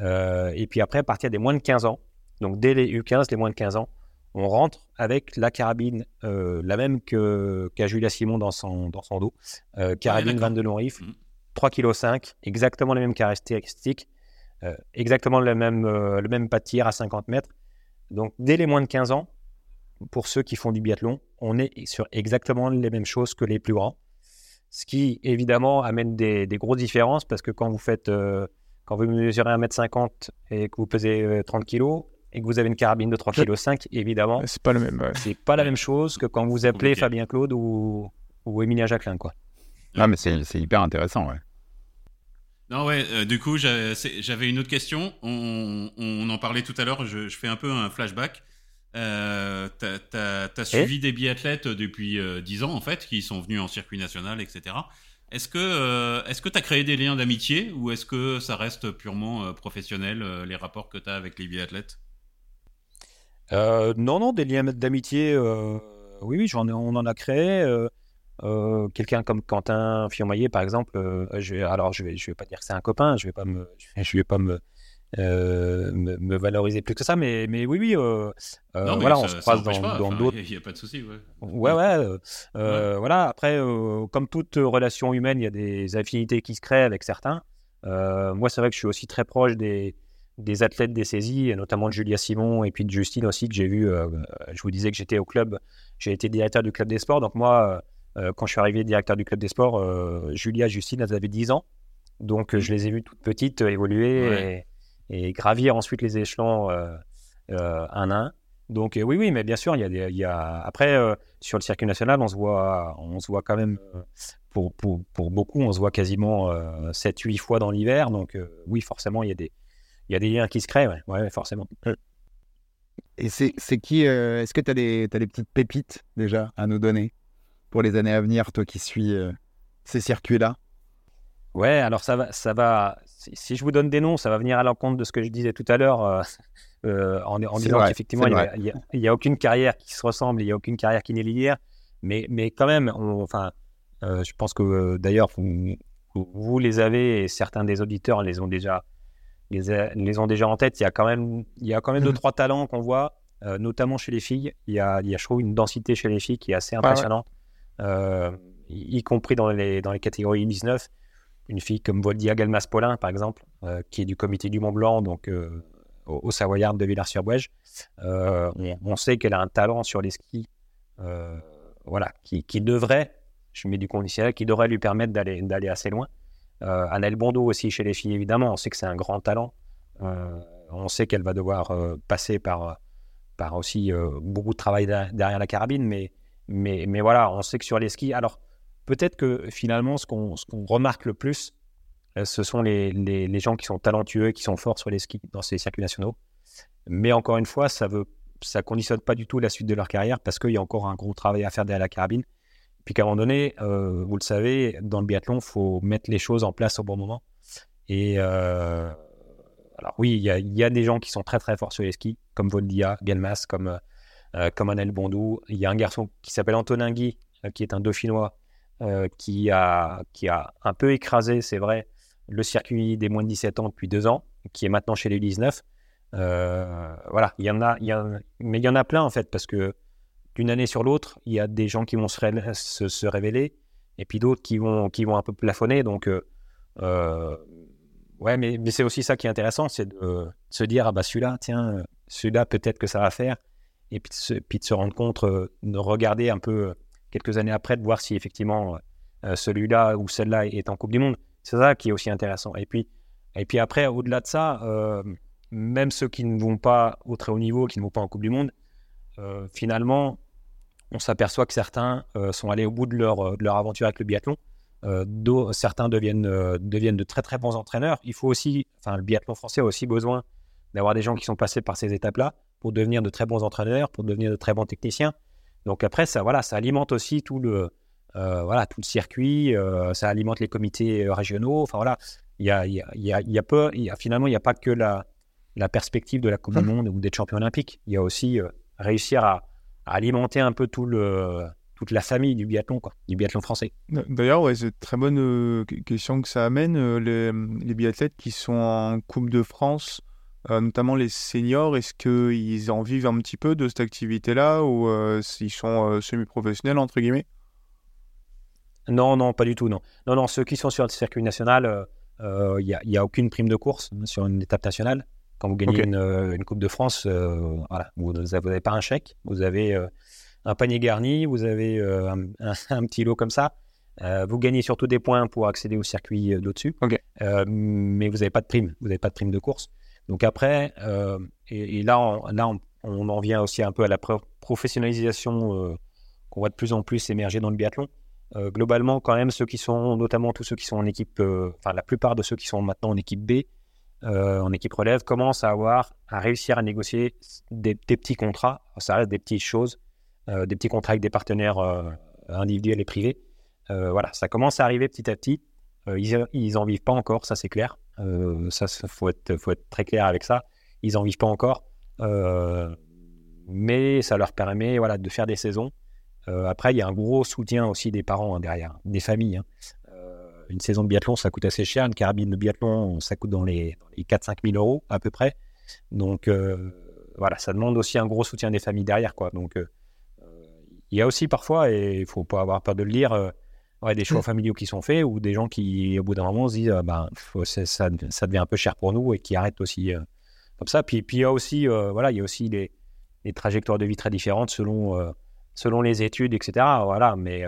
Speaker 4: Et puis après, à partir des moins de 15 ans, donc dès les U15, les moins de 15 ans, on rentre avec la carabine, euh, la même que- qu'a Julia Simon dans son, dans son dos, euh, carabine
Speaker 2: d'accord.
Speaker 4: 22 long rifle,
Speaker 2: Mhm.
Speaker 4: 3,5 kg, exactement les mêmes caractéristiques, euh, exactement le même, le même pas de tir à 50 mètres. Donc dès les moins de 15 ans, pour ceux qui font du biathlon, on est sur exactement les mêmes choses que les plus grands. Ce qui, évidemment, amène des, des grosses différences parce que quand vous faites, quand vous mesurez 1m50 et que vous pesez euh, 30 kg et que vous avez une carabine de 3,5 kg, évidemment,
Speaker 3: C'est pas le même. ouais.
Speaker 4: c'est pas la même chose que quand vous appelez. Fabien Claude ou, ou Emilien Jacquelin, quoi.
Speaker 1: Ah, mais c'est c'est hyper intéressant, ouais.
Speaker 2: Non, ouais, euh, du coup, j'avais une autre question. On, on en parlait tout à l'heure, je, je fais un peu un flashback. Euh, tu as, suivi des biathlètes depuis 10 ans, en fait, qui sont venus en circuit national, etc. Est-ce que est-ce que tu as créé des liens d'amitié ou est-ce que ça reste purement professionnel, les rapports que tu as avec les biathlètes?
Speaker 4: Non, non, des liens d'amitié, oui, oui, j'en on en a créé. Euh, quelqu'un comme Quentin Fiomaillet, par exemple, euh, alors je vais, je vais pas dire que c'est un copain, je vais pas me, je vais pas me, euh, me, valoriser plus que ça, mais, mais oui, oui, voilà, on se croise dans d'autres.
Speaker 2: Il n'y a, pas de souci, ouais.
Speaker 4: Ouais, ouais, voilà. Après, comme toute relation humaine, il y a des affinités qui se créent avec certains. moi, c'est vrai que je suis aussi très proche des, des athlètes des saisies, et notamment de Julia Simon et puis de Justine aussi, que j'ai vu. je vous disais que j'étais au club, j'ai été directeur du club des sports, donc moi euh, quand je suis arrivé directeur du club des sports, euh, Julia, Justine, elles avaient 10 ans. Donc, je les ai vues toutes petites euh, évoluer et, gravir ensuite les échelons un à un. Donc oui, oui, mais bien sûr, il y a, des, il y a... après sur le circuit national, on se voit, on se voit quand même pour, pour, pour beaucoup, on se voit quasiment 7-8 fois dans l'hiver. Donc oui, forcément, il y a des, il y a des liens qui se créent, ouais, ouais forcément.
Speaker 1: Et c'est qui Est-ce que tu as, des, as des petites pépites déjà à nous donner pour les années à venir, toi qui suis euh, ces circuits-là?
Speaker 4: Ouais, alors ça va, ça va. Si, je vous donne des noms, ça va venir à l'encontre de ce que je disais tout à l'heure, euh, euh, en, disant qu'effectivement, il n'y a, aucune carrière qui se ressemble, il n'y a aucune carrière qui n'est liée. Mais, mais quand même, enfin, je pense que d'ailleurs, vous, vous, les avez et certains des auditeurs les ont déjà, les, les ont déjà en tête. Il y a quand même, il y a quand même deux, trois talents qu'on voit, notamment chez les filles. Il y, a, il y a, je trouve, une densité chez les filles qui est assez impressionnante. Euh, y, compris dans les, dans les catégories 19. Une fille comme Voldia Galmas-Paulin, par exemple, euh, qui est du comité du Mont Blanc, donc euh, au, Savoyard de Villars-sur-Bouège. On, sait qu'elle a un talent sur les skis voilà, qui, qui, devrait, je mets du conditionnel, qui devrait lui permettre d'aller, d'aller assez loin. Euh, Annelle Bondo aussi chez les filles, évidemment, on sait que c'est un grand talent. on sait qu'elle va devoir passer par, par aussi beaucoup de travail derrière la carabine, mais mais, mais voilà, on sait que sur les skis, alors peut-être que finalement, ce qu'on remarque le plus, euh, ce sont les, les, gens qui sont talentueux, qui sont forts sur les skis dans ces circuits nationaux. Mais encore une fois, ça ne ça conditionne pas du tout la suite de leur carrière parce qu'il y a encore un gros travail à faire derrière la carabine. Puis qu'à un moment donné, euh, vous le savez, dans le biathlon, il faut mettre les choses en place au bon moment. Et euh, alors oui, il y, y, a des gens qui sont très très forts sur les skis, comme Voldia, Gelmas, comme euh, comme Anel Bondou. Il y a un garçon qui s'appelle Antonin Guy, euh, qui est un dauphinois, euh, qui, a, qui a un peu écrasé, c'est vrai, le circuit des moins de 17 ans depuis deux ans, qui est maintenant chez les 19. voilà, il y en a, y a, mais il y en a plein en fait, parce que d'une année sur l'autre, il y a des gens qui vont se, révéler, et puis d'autres qui vont, qui vont un peu plafonner. Donc, ouais, mais, c'est aussi ça qui est intéressant, c'est de, se dire, ah bah celui-là, tiens, celui-là, peut-être que ça va faire et puis de se, rendre compte, euh, de regarder un peu euh, quelques années après, de voir si effectivement euh, celui-là ou celle-là est en Coupe du Monde. C'est ça qui est aussi intéressant. Et puis, et puis après, au-delà de ça, même ceux qui ne vont pas au très haut niveau, qui ne vont pas en Coupe du Monde, finalement, on s'aperçoit que certains sont allés au bout de leur, de leur aventure avec le biathlon. certains deviennent, deviennent de très très bons entraîneurs. Il faut aussi, enfin, le biathlon français a aussi besoin d'avoir des gens qui sont passés par ces étapes-là pour devenir de très bons entraîneurs, pour devenir de très bons techniciens. Donc après, ça, voilà, ça alimente aussi tout le, euh, voilà, tout le circuit, euh, ça alimente les comités euh, régionaux. Enfin voilà, il y a, y, a, y, a peu, y a, finalement, il n'y a pas que la, la perspective de la Coupe du hum. Monde ou d'être champion olympique. Il y a aussi réussir à, alimenter un peu tout le, toute la famille du biathlon, quoi, du biathlon français.
Speaker 3: D'ailleurs, ouais, c'est une très bonne question que ça amène. les, les biathlètes qui sont en Coupe de France, euh, notamment les seniors, est-ce qu'ils en vivent un petit peu de cette activité-là ou euh, s'ils sont euh, semi-professionnels, entre guillemets?
Speaker 4: Non, non, pas du tout, non. Non, non, ceux qui sont sur le circuit national, il n'y a, aucune prime de course sur une étape nationale. Quand vous gagnez une, Coupe de France, voilà, vous n'avez pas un chèque, vous avez un panier garni, vous avez un, petit lot comme ça. vous gagnez surtout des points pour accéder au circuit d'au-dessus, mais vous n'avez pas de prime, vous n'avez pas de prime de course. Donc après, euh, et, là, on, là on, en vient aussi un peu à la professionnalisation euh, qu'on voit de plus en plus émerger dans le biathlon. Euh, globalement, quand même, ceux qui sont, notamment tous ceux qui sont en équipe, enfin la plupart de ceux qui sont maintenant en équipe B, en équipe relève commencent à avoir, à réussir à négocier des, petits contrats. Ça reste des petites choses, des petits contrats avec des partenaires individuels et privés. voilà, ça commence à arriver petit à petit. ils, ils en vivent pas encore, ça c'est clair. ça, faut être, faut être très clair avec ça. Ils en vivent pas encore, mais ça leur permet, voilà, de faire des saisons. après, il y a un gros soutien aussi des parents hein, derrière, des familles. Hein une saison de biathlon, ça coûte assez cher. Une carabine de biathlon, ça coûte dans les, les 4-5 000 euros à peu près. Donc euh, voilà, ça demande aussi un gros soutien des familles derrière. Quoi. Donc euh, il y a aussi parfois, et il faut pas avoir peur de le dire, euh, des choix mm. familiaux qui sont faits ou des gens qui, au bout d'un moment, se disent ben, ça, ça, devient un peu cher pour nous et qui arrêtent aussi comme ça. Puis, puis il y a aussi, voilà, il y a aussi les, les, trajectoires de vie très différentes selon, selon les études, etc. Voilà, mais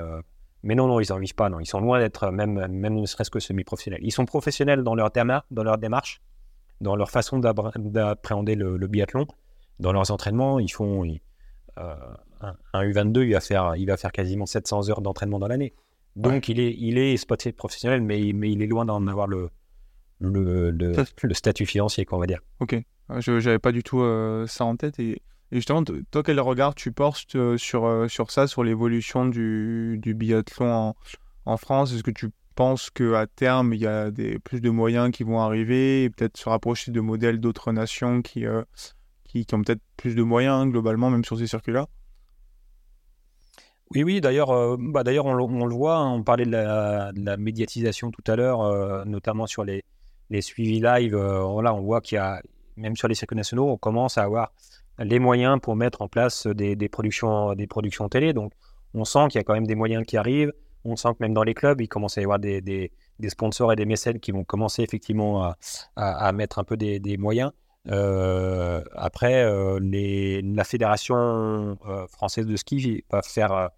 Speaker 4: mais non, non, ils n'en vivent pas. Non. Ils sont loin d'être même, même ne serait-ce que semi-professionnels. Ils sont professionnels dans leur, dans leur démarche, dans leur façon d'appréhender le, biathlon, dans leurs entraînements. Ils font euh, un, U22, il va, faire, il va faire quasiment 700 heures d'entraînement dans l'année. Donc il, est, il est spoté professionnel, mais, mais il est loin d'en avoir le, le, le, statut financier, qu'on va dire.
Speaker 3: Ok, je n'avais pas du tout euh, ça en tête. Et et justement, toi, quel regard tu portes euh, sur, euh, sur ça, sur l'évolution du, du, biathlon en, en France? Est-ce que tu penses qu'à terme, il y a des, plus de moyens qui vont arriver et peut-être se rapprocher de modèles d'autres nations qui, euh, qui, ont peut-être plus de moyens hein, globalement, même sur ces circuits-là?
Speaker 4: Oui, oui, d'ailleurs, bah, d'ailleurs on, on, le voit, hein, on parlait de la, médiatisation tout à l'heure, notamment sur les, les suivis live. on voit qu'il y a, même sur les circuits nationaux, on commence à avoir les moyens pour mettre en place des, productions, télé. Donc, on sent qu'il y a quand même des moyens qui arrivent. On sent que même dans les clubs, il commence à y avoir des, sponsors et des mécènes qui vont commencer effectivement à, mettre un peu des, moyens. Euh, après, euh, la fédération euh, française de ski va faire,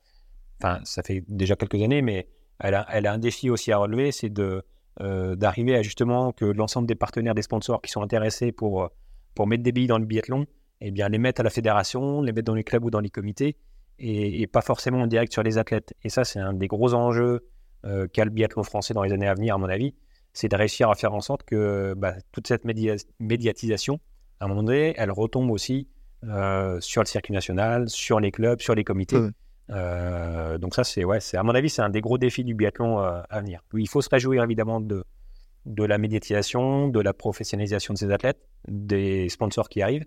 Speaker 4: enfin, ça fait déjà quelques années, mais elle a, un défi aussi à relever, c'est d'arriver à justement que l'ensemble des partenaires, des sponsors qui sont intéressés pour mettre des billes dans le biathlon, eh bien, les mettre à la fédération, les mettre dans les clubs ou dans les comités, et, pas forcément en direct sur les athlètes. Et ça, c'est un des gros enjeux euh, qu'a le biathlon français dans les années à venir, à mon avis, c'est de réussir à faire en sorte que bah, toute cette médiatisation, à un moment donné, elle retombe aussi euh, sur le circuit national, sur les clubs, sur les comités. Euh, donc ça, c'est ouais, c'est à mon avis, c'est un des gros défis du biathlon à venir. Il faut se réjouir évidemment de, de la médiatisation, de la professionnalisation de ces athlètes, des sponsors qui arrivent,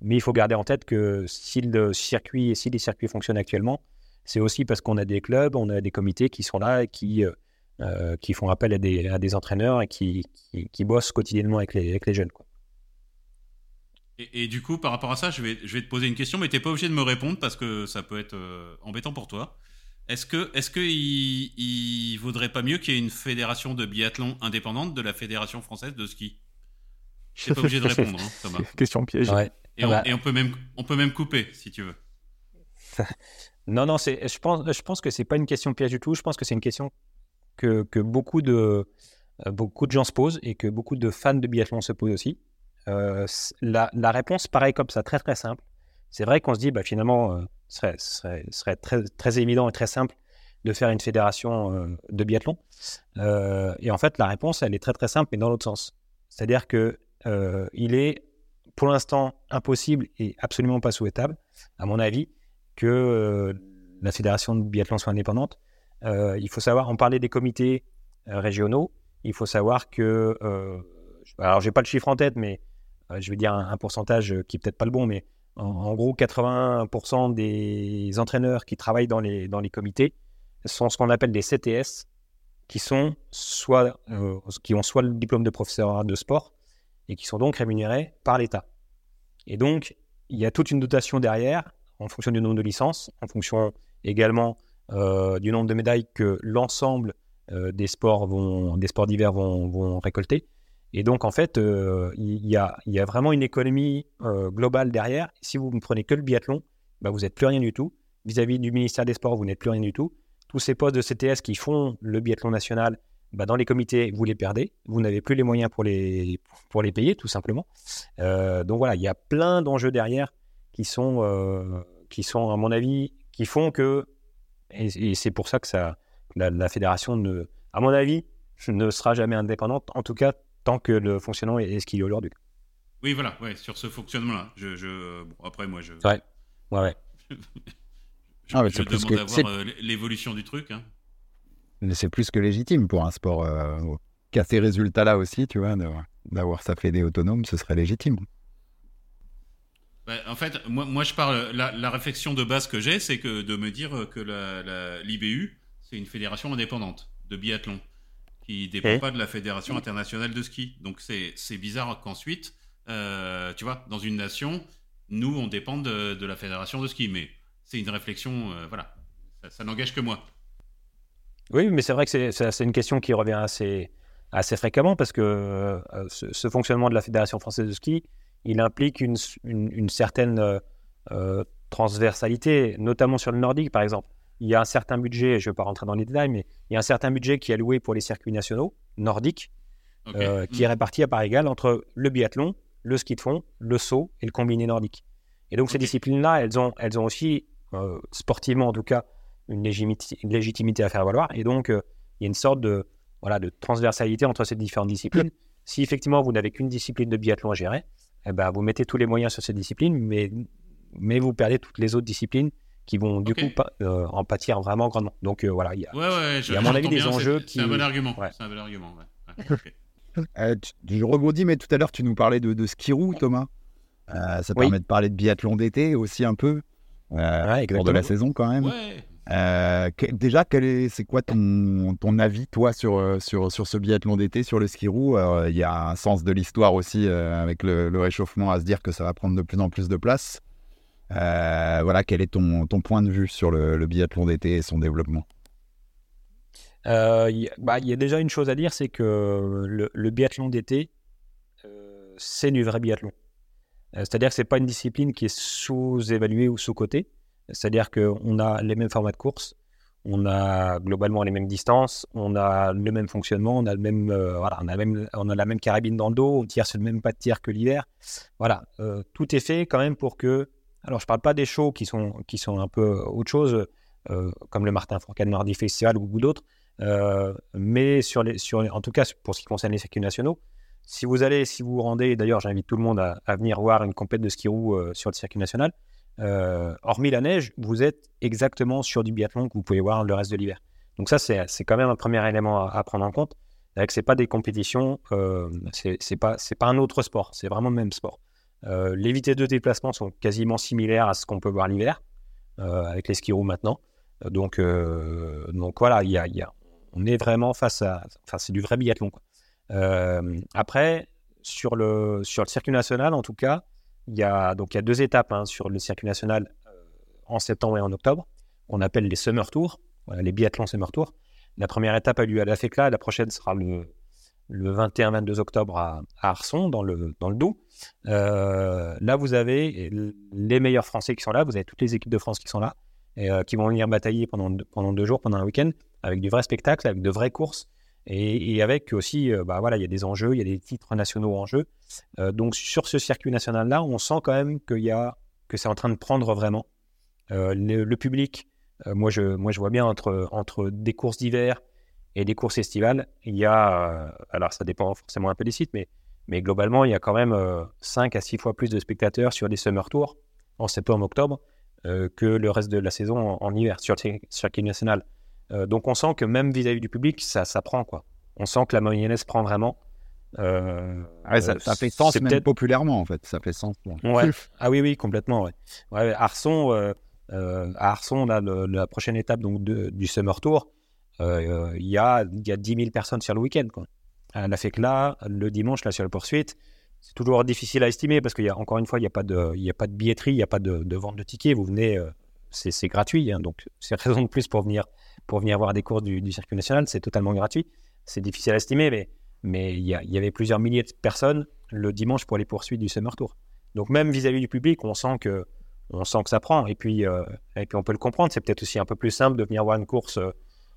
Speaker 4: mais il faut garder en tête que si circuit, les circuits fonctionnent actuellement, c'est aussi parce qu'on a des clubs, on a des comités qui sont là et qui, euh, euh, font appel à des, entraîneurs et qui, bossent quotidiennement avec les, jeunes.
Speaker 2: Et, du coup, par rapport à ça, je vais, te poser une question, mais tu n'es pas obligé de me répondre parce que ça peut être euh, embêtant pour toi. Est-ce que est-ce vaudrait pas mieux qu'il y ait une fédération de biathlon indépendante de la fédération française de ski? Je pas obligé de répondre, hein, Thomas.
Speaker 3: Question piège.
Speaker 4: Ouais.
Speaker 2: Et, on, bah. et, on, peut même, on peut même couper, si tu veux.
Speaker 4: non, non, je pense, je pense que c'est pas une question piège du tout. Je pense que c'est une question que, que beaucoup, de, euh, beaucoup de gens se posent et que beaucoup de fans de biathlon se posent aussi. Euh, la, la, réponse, pareil comme ça, très très simple. C'est vrai qu'on se dit, bah, finalement, euh, ce serait, serait, serait très, très évident et très simple de faire une fédération de biathlon. et en fait, la réponse, elle est très très simple, mais dans l'autre sens. C'est-à-dire que il est pour l'instant impossible et absolument pas souhaitable, à mon avis, que euh, la fédération de biathlon soit indépendante. Euh, il faut savoir, on parlait des comités euh, régionaux, il faut savoir que, alors j'ai pas le chiffre en tête, mais je vais dire un, pourcentage qui est peut-être pas le bon, mais en, gros 80% des entraîneurs qui travaillent dans les, dans les comités sont ce qu'on appelle des CTS, qui sont soit qui ont soit le diplôme de professeur de sport, et qui sont donc rémunérés par l'État. Et donc, il y a toute une dotation derrière, en fonction du nombre de licences, en fonction également euh, du nombre de médailles que l'ensemble euh, des sports vont, des sports d'hiver vont, récolter. Et donc, en fait, euh, il, y a, vraiment une économie globale derrière. Si vous ne prenez que le biathlon, bah, vous n'êtes plus rien du tout. Vis-à-vis -vis du ministère des Sports, vous n'êtes plus rien du tout. Tous ces postes de CTS qui font le biathlon national bah, dans les comités, vous les perdez. Vous n'avez plus les moyens pour les, pour les payer, tout simplement. Euh, donc voilà, il y a plein d'enjeux derrière qui sont, euh, qui sont, à mon avis, qui font que, et, c'est pour ça que ça, la, fédération, ne, à mon avis, ne sera jamais indépendante, en tout cas tant que le fonctionnement est, ce qu'il est aujourd'hui.
Speaker 2: Oui, voilà, ouais, sur ce fonctionnement-là. Je, je... Bon, après, moi, je.
Speaker 4: Ouais, ouais, ouais.
Speaker 2: je, ah, je demande d'avoir euh, l'évolution du truc. Hein.
Speaker 1: C'est plus que légitime pour un sport euh, qui a ces résultats-là aussi, tu vois, d'avoir sa fédé autonome, ce serait légitime.
Speaker 2: Bah, en fait, moi, moi je parle. La, la réflexion de base que j'ai, c'est que de me dire que l'IBU, c'est une fédération indépendante de biathlon qui ne dépend pas de la fédération internationale de ski. Donc c'est bizarre qu'ensuite, euh, tu vois, dans une nation, nous on dépend de, de la fédération de ski, mais c'est une réflexion, euh, voilà, ça, n'engage que moi.
Speaker 4: Oui, mais c'est vrai que c'est une question qui revient assez, assez fréquemment parce que euh, ce, fonctionnement de la fédération française de ski, il implique une, une, certaine euh, transversalité, notamment sur le nordique, par exemple. Il y a un certain budget, je ne vais pas rentrer dans les détails, mais il y a un certain budget qui est alloué pour les circuits nationaux nordiques, euh, qui est réparti à part égale entre le biathlon, le ski de fond, le saut et le combiné nordique. Et donc ces disciplines-là, elles ont, elles ont aussi, sportivement en tout cas, une, légitimité à faire valoir. Et donc, il y a une sorte de, voilà, de transversalité entre ces différentes disciplines. Si effectivement vous n'avez qu'une discipline de biathlon à gérer, eh ben, vous mettez tous les moyens sur cette discipline, mais, mais vous perdez toutes les autres disciplines qui vont du coup euh, en pâtir vraiment grandement. Donc euh, voilà, il y a,
Speaker 2: y
Speaker 4: a à mon avis des enjeux qui.
Speaker 2: C'est un bon argument. C'est un bon argument.
Speaker 1: Euh, je rebondis, mais tout à l'heure tu nous parlais de, de ski-roue, Thomas. ça permet de parler de biathlon d'été aussi un peu. Euh, cours de la saison quand même.
Speaker 2: Ouais.
Speaker 1: Euh, déjà, c'est quoi ton, avis, toi, sur, euh, sur, sur ce biathlon d'été, sur le ski roue? Il y a un sens de l'histoire aussi, euh, avec le, réchauffement, à se dire que ça va prendre de plus en plus de place. voilà, quel est ton, ton, point de vue sur le, biathlon d'été et son développement?
Speaker 4: Il bah, y a déjà une chose à dire, c'est que le, le biathlon d'été, c'est du vrai biathlon. C'est-à-dire que ce n'est pas une discipline qui est sous-évaluée ou sous-cotée. C'est-à-dire qu'on a les mêmes formats de course, on a globalement les mêmes distances, on a le même fonctionnement, on a, le même, euh, voilà, on a, même, on a la même carabine dans le dos, on tire sur le même pas de tir que l'hiver. Voilà, euh, tout est fait quand même pour que. Alors, je ne parle pas des shows qui sont, qui sont un peu autre chose, euh, comme le Martin Fourcade Mardi Festival ou beaucoup d'autres, mais sur les, sur, en tout cas pour ce qui concerne les circuits nationaux, si vous allez, si vous vous rendez, d'ailleurs, j'invite tout le monde à, à, venir voir une compète de ski roue sur le circuit national. Euh, hormis la neige, vous êtes exactement sur du biathlon que vous pouvez voir le reste de l'hiver. Donc ça, c'est quand même un premier élément à, prendre en compte. C'est que c'est pas des compétitions, euh, c'est pas un autre sport, c'est vraiment le même sport. Euh, les vitesses de déplacement sont quasiment similaires à ce qu'on peut voir l'hiver euh, avec les ski maintenant. Donc voilà, il y a, on est vraiment face à, enfin c'est du vrai biathlon. après sur le circuit national, en tout cas, il y a, donc, il y a deux étapes hein, sur le circuit national euh, en septembre et en octobre. On appelle les Summer Tours, les biathlons Summer Tours. La première étape a lieu à la FECLA, la prochaine sera le, le 21-22 octobre à, Arson, dans le, dans le Doubs. Euh, là, vous avez les meilleurs Français qui sont là, vous avez toutes les équipes de France qui sont là, et euh, qui vont venir batailler pendant, pendant deux jours, pendant un week-end, avec du vrai spectacle, avec de vraies courses. Et, avec aussi, euh, bah voilà, il y a des enjeux, il y a des titres nationaux en jeu. Euh, donc sur ce circuit national-là, on sent quand même qu'il y a, que c'est en train de prendre vraiment. Euh, le, public, moi, je, moi je vois bien entre, entre des courses d'hiver et des courses estivales, il y a, alors ça dépend forcément un peu des sites, mais, mais globalement, il y a quand même 5 à 6 fois plus de spectateurs sur des Summer Tours en septembre-octobre que le reste de la saison en, hiver sur le circuit national. Euh, donc on sent que même vis-à-vis du public, ça, ça prend quoi. On sent que la mayonnaise prend vraiment.
Speaker 1: Euh, ah ça, fait sens même populairement en fait, ça fait sens.
Speaker 4: Ouais. ah oui oui complètement. Ouais. ouais Arson, euh, à Arson, là, la prochaine étape donc du Summer Tour, il y, a, y a 10 000 personnes sur le week-end. Elle a fait que là, le dimanche, là sur la poursuite, c'est toujours difficile à estimer parce qu'il y a encore une fois, il n'y a pas de, il a pas de billetterie, il n'y a pas de, vente de tickets. Vous venez, c'est gratuit, hein, donc c'est raison de plus pour venir pour venir voir des courses du, circuit national, c'est totalement gratuit. C'est difficile à estimer, mais mais il y, y, avait plusieurs milliers de personnes le dimanche pour les poursuites du Summer Tour. Donc même vis-à-vis du public, on sent que on sent que ça prend. Et puis euh, et puis on peut le comprendre. C'est peut-être aussi un peu plus simple de venir voir une course euh,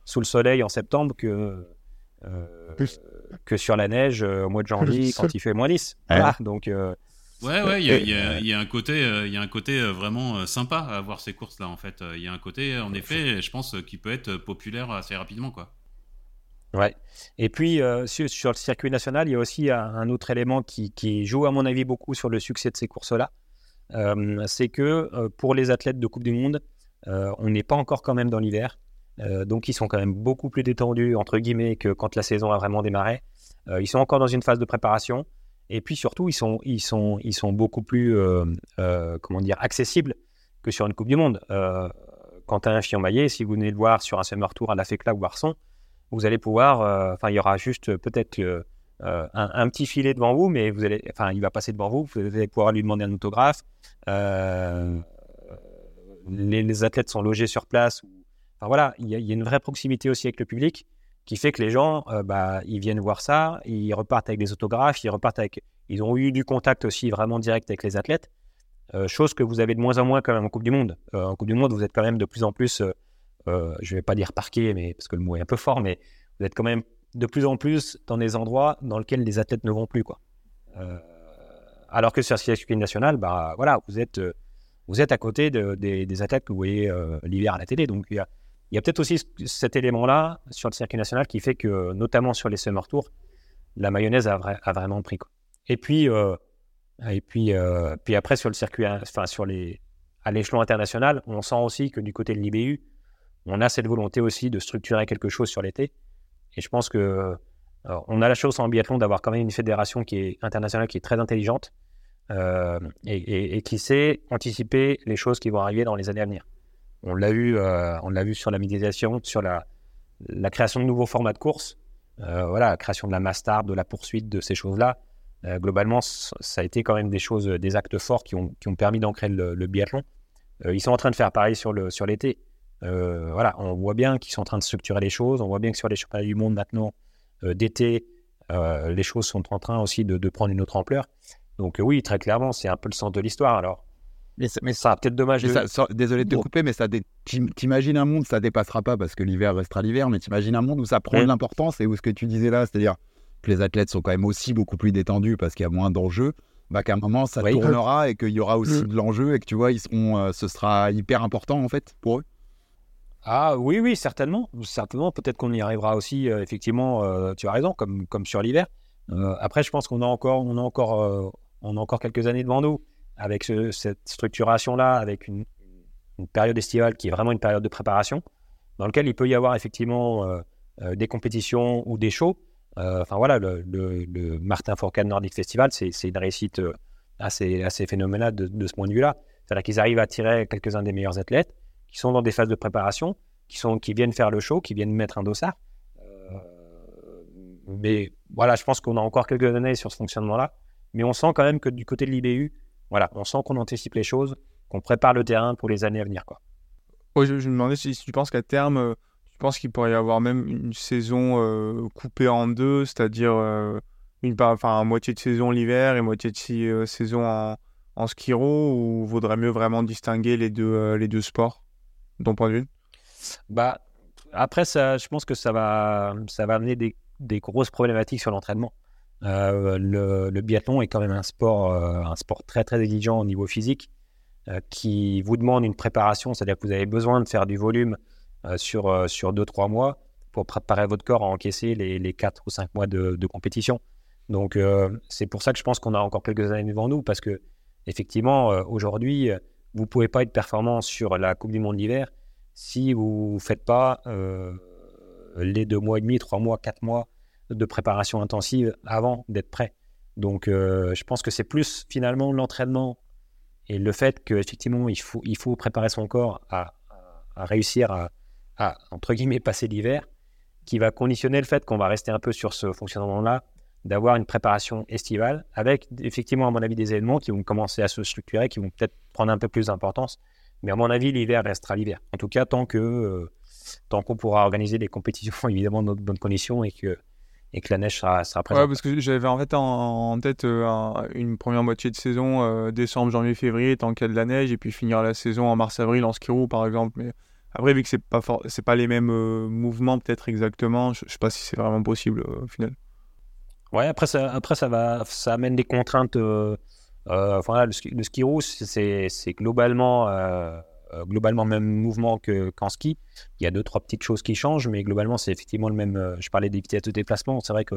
Speaker 4: sous le soleil en septembre que euh, que sur la neige au mois de janvier quand il fait moins 10. donc
Speaker 2: Ouais, ouais, il y, a, un côté, il y a un côté euh, euh, vraiment euh, sympa à voir ces courses-là, en fait. Il y a un côté, en effet, je pense, qui peut être populaire assez rapidement, quoi.
Speaker 4: Ouais. Et puis, euh, sur, sur le circuit national, il y a aussi un, un autre élément qui, qui joue, à mon avis, beaucoup sur le succès de ces courses-là. Euh, c'est que euh, pour les athlètes de Coupe du Monde, on n'est pas encore quand même dans l'hiver. Donc, ils sont quand même beaucoup plus détendus, entre guillemets, que quand la saison a vraiment démarré. Ils sont encore dans une phase de préparation. Et puis, surtout, ils sont, beaucoup plus, euh, euh, accessibles que sur une Coupe du Monde. Euh, Quentin Fillon-Maillet, si vous venez le voir sur un Summer Tour à la FECLA ou Arson, vous allez pouvoir, enfin, il y aura juste peut-être un, petit filet devant vous, mais vous allez, il va passer devant vous, vous allez pouvoir lui demander un autographe. Les, athlètes sont logés sur place. Enfin voilà, il y a une vraie proximité aussi avec le public qui fait que les gens, euh, bah, ils viennent voir ça, ils repartent avec des autographes, ils repartent avec, ils ont eu du contact aussi vraiment direct avec les athlètes. Euh, chose que vous avez de moins en moins quand même en Coupe du Monde. Euh, en Coupe du Monde, vous êtes quand même de plus en plus, je vais pas dire parqué, mais parce que le mot est un peu fort, mais vous êtes quand même de plus en plus dans des endroits dans lesquels les athlètes ne vont plus, quoi. Alors que sur le circuit national, bah voilà, vous êtes, vous êtes à côté de- des, des athlètes que vous voyez l'hiver à la télé. Donc il y a, il y a peut-être aussi cet élément-là sur le circuit national qui fait que, notamment sur les summer tours, la mayonnaise a, vra- a vraiment pris. Quoi. Et puis, euh, et puis, euh, puis après sur le circuit, enfin sur les, à l'échelon international, on sent aussi que du côté de l'IBU, on a cette volonté aussi de structurer quelque chose sur l'été. Et je pense que euh, on a la chance en biathlon d'avoir quand même une fédération qui est internationale, qui est très intelligente et qui sait anticiper les choses qui vont arriver dans les années à venir. On l'a vu, euh, on l'a vu sur la médiation, sur la, création de nouveaux formats de course, euh, voilà, la création de la master, de la poursuite, de ces choses-là. Euh, globalement, ça a été quand même des choses, des actes forts qui ont, permis d'ancrer le, biathlon. Ils sont en train de faire pareil sur l'été. Voilà, on voit bien qu'ils sont en train de structurer les choses. On voit bien que sur les championnats du monde maintenant d'été, les choses sont en train aussi de, de prendre une autre ampleur. Donc oui, très clairement, c'est un peu le centre de l'histoire. Alors,
Speaker 1: Mais, ça- mais
Speaker 4: ça, peut-être dommage. De-
Speaker 1: ça- ça- désolé de te
Speaker 4: Bon.
Speaker 1: couper, mais ça dé- t'im- t'imagines un monde, ça dépassera pas parce que l'hiver restera l'hiver, mais t'imagines un monde où ça prend de l'importance et où ce que tu disais là, c'est-à-dire que les athlètes sont quand même aussi beaucoup plus détendus parce qu'il y a moins d'enjeux, bah qu'à un moment ça
Speaker 4: Oui.
Speaker 1: tournera et qu'il y aura aussi
Speaker 3: Mm.
Speaker 1: de l'enjeu et que tu vois, ils seront, euh, ce sera hyper important en fait pour eux.
Speaker 4: Ah oui, oui, certainement. Certainement, peut-être qu'on y arrivera aussi, euh, effectivement, euh, tu as raison, comme, comme sur l'hiver. Après, je pense qu'on a encore, on a encore, on a encore quelques années devant nous avec ce- cette structuration-là, avec une, période estivale qui est vraiment une période de préparation, dans laquelle il peut y avoir effectivement euh, euh, des compétitions ou des shows. Euh, Enfin voilà, le, Martin Fourcade Nordic Festival, c'est une réussite assez, phénoménale de, ce point de vue-là. C'est-à-dire qu'ils arrivent à attirer quelques-uns des meilleurs athlètes qui sont dans des phases de préparation, qui, sont, qui viennent faire le show, qui viennent mettre un dossard. Mais voilà, je pense qu'on a encore quelques années sur ce fonctionnement-là. Mais on sent quand même que du côté de l'IBU, voilà, on sent qu'on anticipe les choses, qu'on prépare le terrain pour les années à venir. Quoi.
Speaker 3: Ouais, je, je me demandais si, si tu penses qu'à terme, euh, tu penses qu'il pourrait y avoir même une saison euh, coupée en deux, c'est-à-dire euh, une enfin, moitié de saison l'hiver et moitié de euh, saison en, en skiro, ou vaudrait mieux vraiment distinguer les deux, les deux sports, ton point de vue?
Speaker 4: Bah, après, ça, je pense que ça va, ça va amener des, des grosses problématiques sur l'entraînement. Euh, le, biathlon est quand même un sport, euh, un sport très très exigeant au niveau physique, euh, qui vous demande une préparation, c'est-à-dire que vous avez besoin de faire du volume sur sur deux trois mois pour préparer votre corps à encaisser les, les 4 ou 5 mois de, compétition. Donc c'est pour ça que je pense qu'on a encore quelques années devant nous, parce que effectivement aujourd'hui vous pouvez pas être performant sur la Coupe du Monde d'hiver si vous ne faites pas les deux mois et demi, trois mois, quatre mois de préparation intensive avant d'être prêt. Donc, euh, je pense que c'est plus finalement l'entraînement et le fait qu'effectivement, il faut, il faut préparer son corps à, réussir à, à, entre guillemets, passer l'hiver, qui va conditionner le fait qu'on va rester un peu sur ce fonctionnement-là, d'avoir une préparation estivale, avec effectivement, à mon avis, des événements qui vont commencer à se structurer, qui vont peut-être prendre un peu plus d'importance. Mais à mon avis, l'hiver restera l'hiver. En tout cas, tant que euh, tant qu'on pourra organiser des compétitions évidemment dans de bonnes conditions et que et que la neige sera, sera
Speaker 3: Ouais,
Speaker 4: présente.
Speaker 3: parce que j'avais en fait en, en tête euh, un- une première moitié de saison, euh, décembre, janvier, février, tant qu'il y a de la neige, et puis finir la saison en mars-avril en skiro, par exemple. Mais après, vu que c'est pas c'est pas les mêmes euh, mouvements, peut-être exactement, je, je sais pas si c'est vraiment possible au final.
Speaker 4: Ouais, après ça, après ça va, ça amène des contraintes. enfin, là, le ski, le ski roue, c'est, c'est globalement globalement le même mouvement que, qu'en ski. Il y a deux, trois petites choses qui changent, mais globalement, c'est effectivement le même. je parlais des vitesses de déplacement. C'est vrai que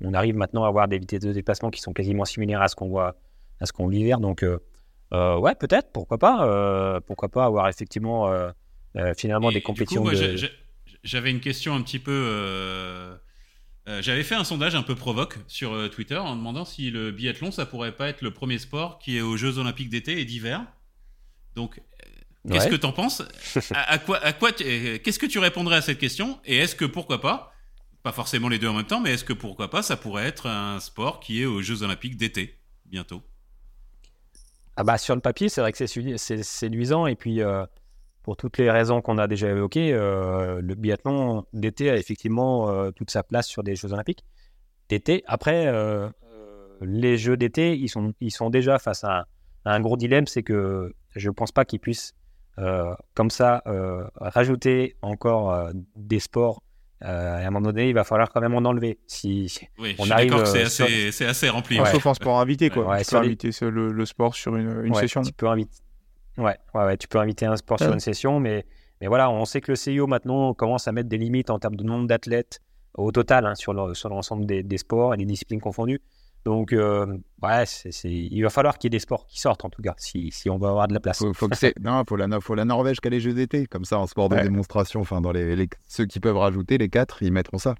Speaker 4: on arrive maintenant à avoir des vitesses de déplacement qui sont quasiment similaires à ce qu'on voit à ce qu'on l'hiver. Donc, ouais, peut-être, pourquoi pas. pourquoi pas avoir effectivement finalement des compétitions.
Speaker 2: j'avais une question un petit peu. j'avais fait un sondage un peu provoque sur Twitter en demandant si le biathlon, ça pourrait pas être le premier sport qui est aux Jeux Olympiques d'été et d'hiver. Donc, qu'est-ce que tu en penses à, quoi, à quoi Qu'est-ce que tu répondrais à cette question Et est-ce que pourquoi pas, pas forcément les deux en même temps, mais est-ce que pourquoi pas, ça pourrait être un sport qui est aux Jeux Olympiques d'été bientôt?
Speaker 4: Ah bah, Sur le papier, c'est vrai que c'est séduisant. Et puis, euh, pour toutes les raisons qu'on a déjà évoquées, euh, le biathlon d'été a effectivement euh, toute sa place sur des Jeux Olympiques d'été. Après, les Jeux d'été, ils sont, ils sont déjà face à un gros dilemme, c'est que je ne pense pas qu'ils puissent, euh, comme ça, euh, rajouter encore euh, des sports. à un moment donné, il va falloir quand même en enlever. Si,
Speaker 2: oui, on arrive, c'est assez, assez, rempli.
Speaker 3: Sauf en sport invité, quoi. tu peux inviter le, sport sur une, une session.
Speaker 4: Tu peux inviter. Ouais, ouais, tu peux inviter un sport sur une session, mais, mais voilà, on sait que le CIO maintenant commence à mettre des limites en termes de nombre d'athlètes au total hein, sur l'ensemble des, des, sports et des disciplines confondues. Donc, euh, ouais, il va falloir qu'il y ait des sports qui sortent, en tout cas, si, si on veut avoir de la place.
Speaker 1: Faut, faut que non, faut la, faut la Norvège qui a les Jeux d'été, comme ça, en sport de démonstration. Enfin, dans les, ceux qui peuvent rajouter, les quatre, ils mettront ça.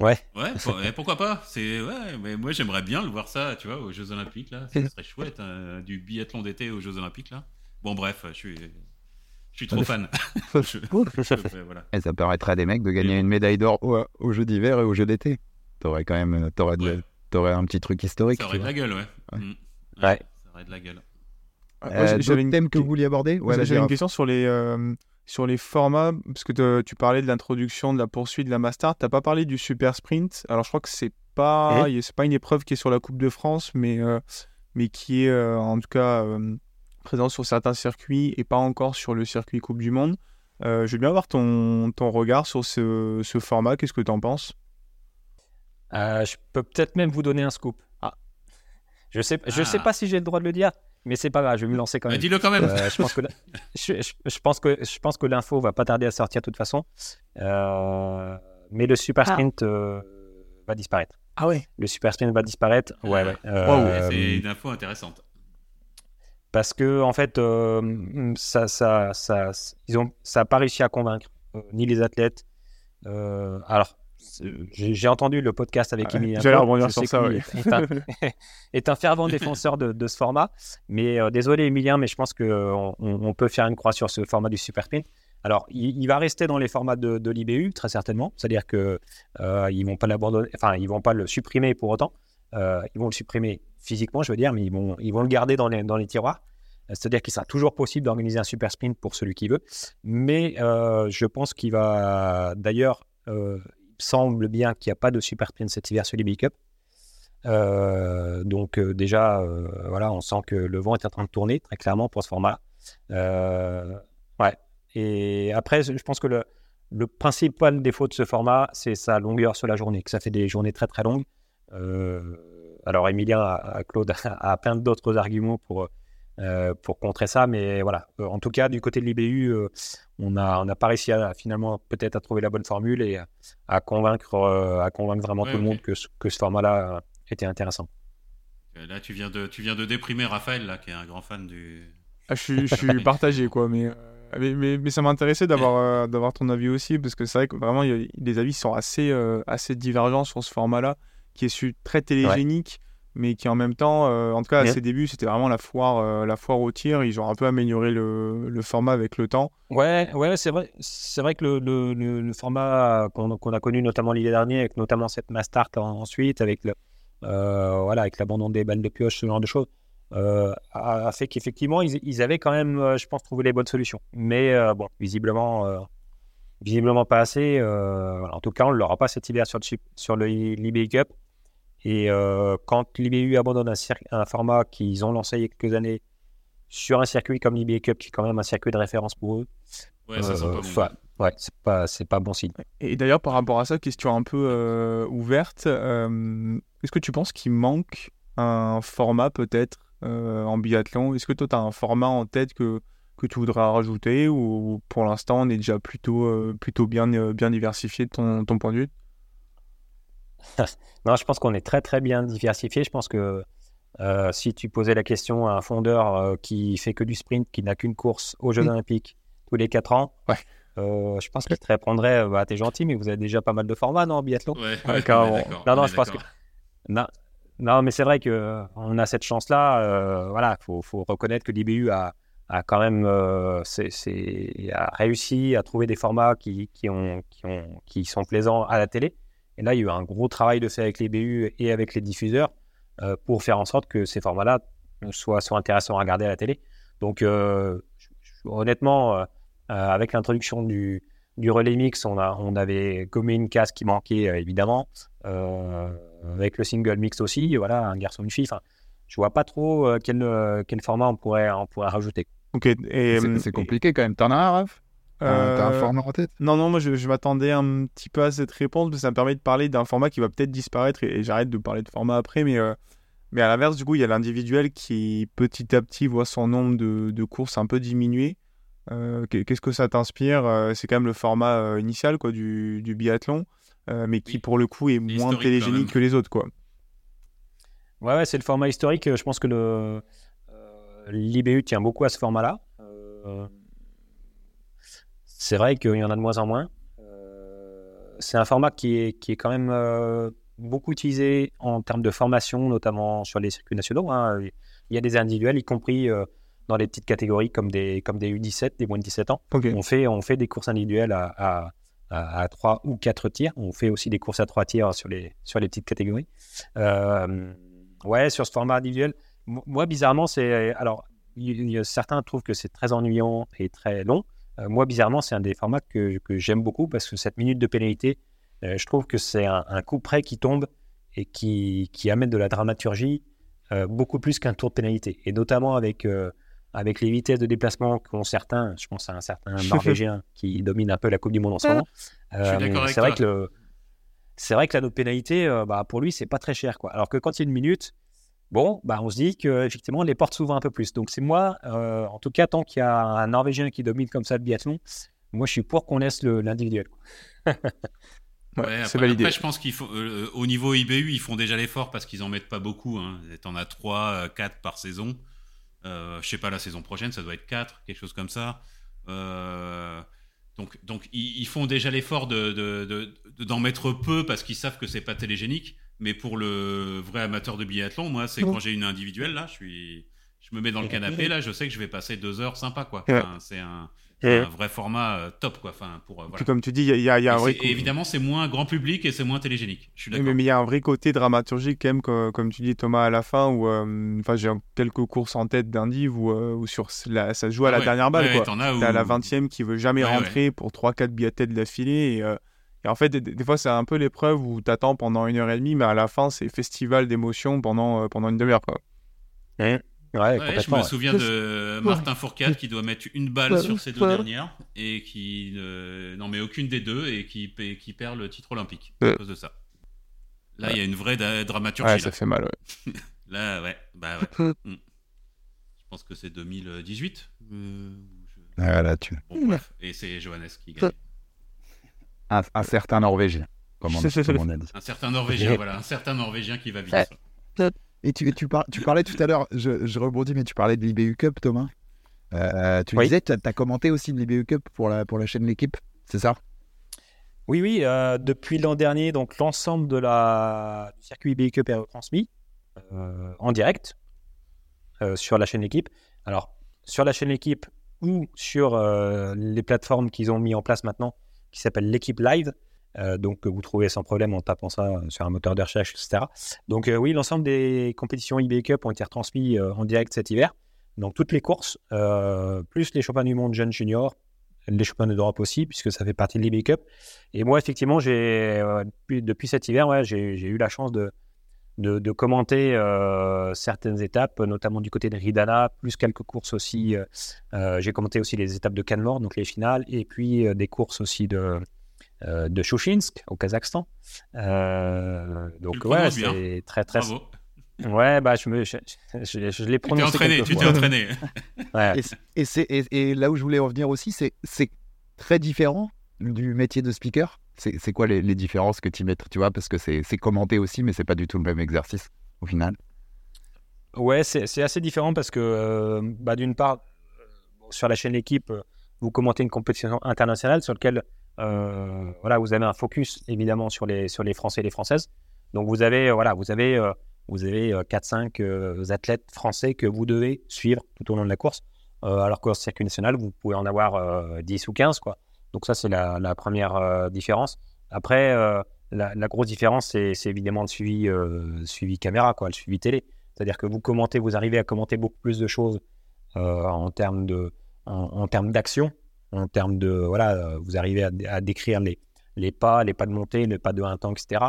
Speaker 4: Ouais.
Speaker 2: Ouais, pourquoi pas? C'est ouais, mais moi j'aimerais bien le voir ça, tu vois, aux Jeux Olympiques là. Ce serait chouette, hein, du biathlon d'été aux Jeux Olympiques là. Bon, bref, je suis, je suis trop fan.
Speaker 1: Et ça permettrait à des mecs de gagner une médaille d'or aux, Jeux d'hiver et aux Jeux d'été. T'aurais quand même, t'aurais de, T'aurais un petit truc historique.
Speaker 2: Ça aurait de la gueule, ouais.
Speaker 4: Mm. Ouais.
Speaker 2: Ça aurait de la gueule.
Speaker 1: Euh, J'avais une thème que vous vouliez aborder?
Speaker 3: Ouais, J'avais une question sur les, euh, sur les formats, parce que tu parlais de l'introduction, de la poursuite, de la Master. Tu n'as pas parlé du Super Sprint? Alors, je crois que c'est pas, eh? c'est pas une épreuve qui est sur la Coupe de France, mais, euh, mais qui est euh, en tout cas présente sur certains circuits et pas encore sur le circuit Coupe du Monde. je veux bien avoir ton, ton regard sur ce, ce format. Qu'est-ce que tu en penses?
Speaker 4: Euh, je peux peut-être même vous donner un scoop. Ah. Je sais, je sais ah. pas si j'ai le droit de le dire, mais c'est pas grave, je vais me lancer quand même.
Speaker 2: Dis-le quand même.
Speaker 4: Euh, je pense que je, pense que je pense que l'info va pas tarder à sortir de toute façon. Euh, mais le super ah. sprint va disparaître.
Speaker 3: Ah ouais.
Speaker 4: Le super sprint va disparaître. Ouais, ouais.
Speaker 2: c'est une info intéressante.
Speaker 4: Parce que en fait, ça, ça, ça, ils ont, ça a pas réussi à convaincre ni les athlètes. alors, j'ai entendu le podcast avec Emilien.
Speaker 3: J'allais rebondir sur ça, oui.
Speaker 4: Est, un, fervent défenseur de, ce format. Mais euh, désolé, Emilien, mais je pense qu'on on peut faire une croix sur ce format du Super Sprint. Alors, il, va rester dans les formats de, l'IBU, très certainement. C'est-à-dire qu'ils euh, ils vont pas l'abandonner, enfin, ils vont pas le supprimer pour autant. Euh, ils vont le supprimer physiquement, je veux dire, mais ils vont, ils vont le garder dans les, dans les tiroirs. C'est-à-dire qu'il sera toujours possible d'organiser un super sprint pour celui qui veut. Mais je pense qu'il va d'ailleurs, semble bien qu'il n'y a pas de super sprint cet hiver sur les Big Cup. Euh, donc euh, déjà, euh, voilà, on sent que le vent est en train de tourner très clairement pour ce format. ouais. Et après, je pense que le, principal défaut de ce format, c'est sa longueur sur la journée, que ça fait des journées très très longues. alors Emilien, Claude a, a plein d'autres arguments pour euh, pour contrer ça. Mais voilà, euh, en tout cas, du côté de l'IBU, euh, on n'a on a pas réussi à, finalement peut-être à trouver la bonne formule et à convaincre, à convaincre vraiment tout le monde que, que ce format-là était intéressant.
Speaker 2: Là, tu viens, de, tu viens de déprimer Raphaël, là, qui est un grand fan du.
Speaker 3: Ah, je, suis, je suis partagé, quoi, mais. Mais, mais, ça m'intéressait d'avoir d'avoir ton avis aussi, parce que c'est vrai que vraiment, les avis sont assez, assez divergents sur ce format-là, qui est su, très télégénique mais qui en même temps, euh, en tout cas à ses débuts, c'était vraiment la foire, euh, la foire au tir. Ils ont un peu amélioré le, le format avec le temps.
Speaker 4: Ouais, ouais, c'est vrai, c'est vrai que le, le, le format qu'on a connu notamment l'année dernière, avec notamment cette Mastart ensuite, avec le, euh, voilà, avec l'abandon des balles de pioche, ce genre de choses, a, fait qu'effectivement ils, ils, avaient quand même, je pense, trouvé les bonnes solutions. Mais bon, visiblement. Visiblement pas assez. en tout cas, on ne l'aura pas cet hiver sur le, sur le Cup. Et euh, quand l'IBU abandonne un, un format qu'ils ont lancé il y a quelques années sur un circuit comme l'IBU Cup, qui est quand même un circuit de référence pour eux,
Speaker 2: ouais, ça
Speaker 4: euh, pas ouais, c'est pas, c'est pas bon signe.
Speaker 3: Et d'ailleurs, par rapport à ça, question un peu euh, ouverte, est-ce que tu penses qu'il manque un format peut-être en biathlon? Est-ce que toi, tu as un format en tête que, que tu voudrais rajouter ou pour l'instant on est déjà plutôt, plutôt bien, bien diversifié de ton, ton point de vue?
Speaker 4: Non, je pense qu'on est très très bien diversifié. Je pense que si tu posais la question à un fondeur qui fait que du sprint, qui n'a qu'une course aux Jeux mmh. Olympiques tous les 4 ans,
Speaker 3: ouais.
Speaker 4: je pense qu'il te répondrait bah, T'es gentil, mais vous avez déjà pas mal de formats, non, biathlon?
Speaker 2: Ouais,
Speaker 4: Non, non, je pense que. Non, non, mais c'est vrai qu'on a cette chance-là. voilà, il faut, faut, reconnaître que l'IBU a, a quand même euh, a réussi à trouver des formats qui, qui, ont, qui, ont, qui sont plaisants à la télé. Et là, il y a eu un gros travail de fait avec les BU et avec les diffuseurs euh, pour faire en sorte que ces formats-là soient, soient, intéressants à regarder à la télé. Donc, euh, honnêtement, avec l'introduction du, du relais mix, on, a, on avait gommé une case qui manquait, évidemment. avec le single mix aussi, voilà, un garçon, une fille. Enfin, je vois pas trop quel, quel format on pourrait, on pourrait rajouter.
Speaker 1: Ok. Et c'est compliqué quand même. T'en as un, Raph? T'as un format en tête?
Speaker 3: Non, non, moi je, m'attendais un petit peu à cette réponse, mais ça me permet de parler d'un format qui va peut-être disparaître et, j'arrête de parler de format après, mais, mais à l'inverse, du coup, il y a l'individuel qui petit à petit voit son nombre de, de courses un peu diminuer. Qu'est-ce que ça t'inspire? C'est quand même le format initial quoi, du, du biathlon, mais qui pour le coup est moins télégénique que les autres. Quoi.
Speaker 4: Ouais, ouais c'est le format historique. Je pense que le l'IBU tient beaucoup à ce format-là. Euh, c'est vrai qu'il y en a de moins en moins. Euh, c'est un format qui est, qui est quand même euh, beaucoup utilisé en termes de formation, notamment sur les circuits nationaux. Hein. Il y a des individuels, y compris dans les petites catégories comme des, comme des U17, des moins de 17 ans. On, fait, on fait des courses individuelles à, à, 3 ou 4 tirs. On fait aussi des courses à 3 tirs sur les, sur les petites catégories. ouais, sur ce format individuel, moi, bizarrement, c'est. Alors, certains trouvent que c'est très ennuyant et très long. Euh, moi, bizarrement, c'est un des formats que, que j'aime beaucoup parce que cette minute de pénalité, euh, je trouve que c'est un, coup près qui tombe et qui, qui amène de la dramaturgie euh, beaucoup plus qu'un tour de pénalité. Et notamment avec, avec les vitesses de déplacement qu'ont certains, je pense à un certain Norvégien qui domine un peu la Coupe du Monde en ce moment. c'est vrai que c'est vrai que la note pénalité, bah, pour lui, c'est pas très cher. Quoi. Alors que quand il y a une minute, bon, bah, on se dit qu'effectivement, les portes s'ouvrent un peu plus. Donc, c'est moi, euh, en tout cas, tant qu'il y a un Norvégien qui domine comme ça le biathlon, moi, je suis pour qu'on laisse l'individuel.
Speaker 2: ouais, c'est validé. Après, je pense qu'il faut, euh, au niveau IBU, ils font déjà l'effort parce qu'ils en mettent pas beaucoup. Hein. T'en as 3, 4 euh, par saison. Euh, je sais pas, la saison prochaine, ça doit être 4, quelque chose comme ça. donc, donc ils, font déjà l'effort d'en de, de, mettre peu parce qu'ils savent que c'est pas télégénique. Mais pour le vrai amateur de biathlon, moi, c'est quand j'ai une individuelle, là, je suis, je me mets dans le canapé, là, je sais que je vais passer deux heures sympa, quoi. c'est un, vrai format euh, top, quoi. Enfin, pour, euh,
Speaker 3: comme tu dis, il y a, y a un vrai.
Speaker 2: Évidemment, c'est moins grand public et c'est moins télégénique. Je suis d'accord.
Speaker 3: Mais il y a un vrai côté dramaturgique, quand même, comme, tu dis, Thomas, à la fin, où euh, j'ai quelques courses en tête d'indiv où, où, sur ça se joue à ah la dernière balle, quoi. T'as as la 20 e qui veut jamais rentrer pour 3-4 billets de d'affilée et et en fait, des, fois, c'est un peu l'épreuve où tu attends pendant une heure et demie, mais à la fin, c'est festival d'émotions pendant, euh, pendant une demi-heure.
Speaker 4: Ouais,
Speaker 2: je me souviens de Martin Fourcade qui doit mettre une balle sur ses deux dernières et qui n'en met aucune des deux et qui, qui perd le titre olympique à cause de ça. Là, il y a une vraie dramaturgie.
Speaker 3: Ouais, ça fait mal, ouais.
Speaker 2: là, ouais. Bah, ouais. Hmm. Je pense que c'est 2018. Euh,
Speaker 1: ah, là, tu...
Speaker 2: bon, bref. Et c'est Johannes qui gagne
Speaker 1: un, certain Norvégien, comme on, a dit.
Speaker 2: Un certain Norvégien, voilà, un certain Norvégien qui va vite.
Speaker 1: Et tu, tu, tu parlais tout à l'heure, je, rebondis, mais tu parlais de l'IBU Cup, Thomas. Euh, tu disais, tu as, commenté aussi de l'IBU Cup pour la, pour la chaîne L'équipe, c'est ça?
Speaker 4: Oui, oui. Euh, depuis l'an dernier, donc l'ensemble de la, du circuit IBU Cup est retransmis euh, en direct sur la chaîne L'équipe. Alors, sur la chaîne L'équipe ou sur les plateformes qu'ils ont mis en place maintenant, qui s'appelle l'équipe live. Euh, donc, vous trouvez sans problème en tapant ça sur un moteur de recherche, etc. Donc, euh, oui, l'ensemble des compétitions eBay Cup ont été retransmis euh, en direct cet hiver. Donc, toutes les courses, plus les championnats du monde jeunes juniors, les championnats d'Europe aussi, puisque ça fait partie de l'eBay Cup. Et moi, effectivement, j'ai, depuis, depuis, cet hiver, ouais, j'ai, eu la chance de, de, commenter certaines étapes, notamment du côté de Ridana, plus quelques courses aussi. j'ai commenté aussi les étapes de Canmore, donc les finales, et puis des courses aussi de, de au Kazakhstan. donc ouais, c'est très très. Ouais, bah, je, me, je, je, je l'ai
Speaker 2: Tu t'es
Speaker 4: prononcé.
Speaker 2: entraîné, tu t'es entraîné.
Speaker 4: Ouais.
Speaker 1: Et, et, c'est- et- et là où je voulais en venir aussi, c'est c'est très différent du métier de speaker. C'est quoi les, différences que tu mets, tu vois, parce que c'est commenté aussi, mais c'est pas du tout le même exercice au final.
Speaker 4: Ouais, c'est assez différent parce que, euh, bah, d'une part, euh, sur la chaîne L'équipe, euh, vous commentez une compétition internationale sur laquelle voilà, vous avez un focus évidemment sur les, sur les Français et les Françaises. Donc vous avez, voilà, vous avez, vous avez 4-5 athlètes français que vous devez suivre tout au long de la course, alors qu'au circuit national, vous pouvez en avoir euh, 10 ou 15. Quoi. Donc ça, c'est la, première euh, différence. Après, euh, la, grosse différence, c'est évidemment le suivi, euh, suivi caméra, quoi, le suivi télé. C'est-à-dire que vous commentez, vous arrivez à commenter beaucoup plus de choses en termes de, en, termes d'action, en termes de, voilà, vous arrivez à, décrire les, les pas, les pas de montée, les pas de un temps, etc.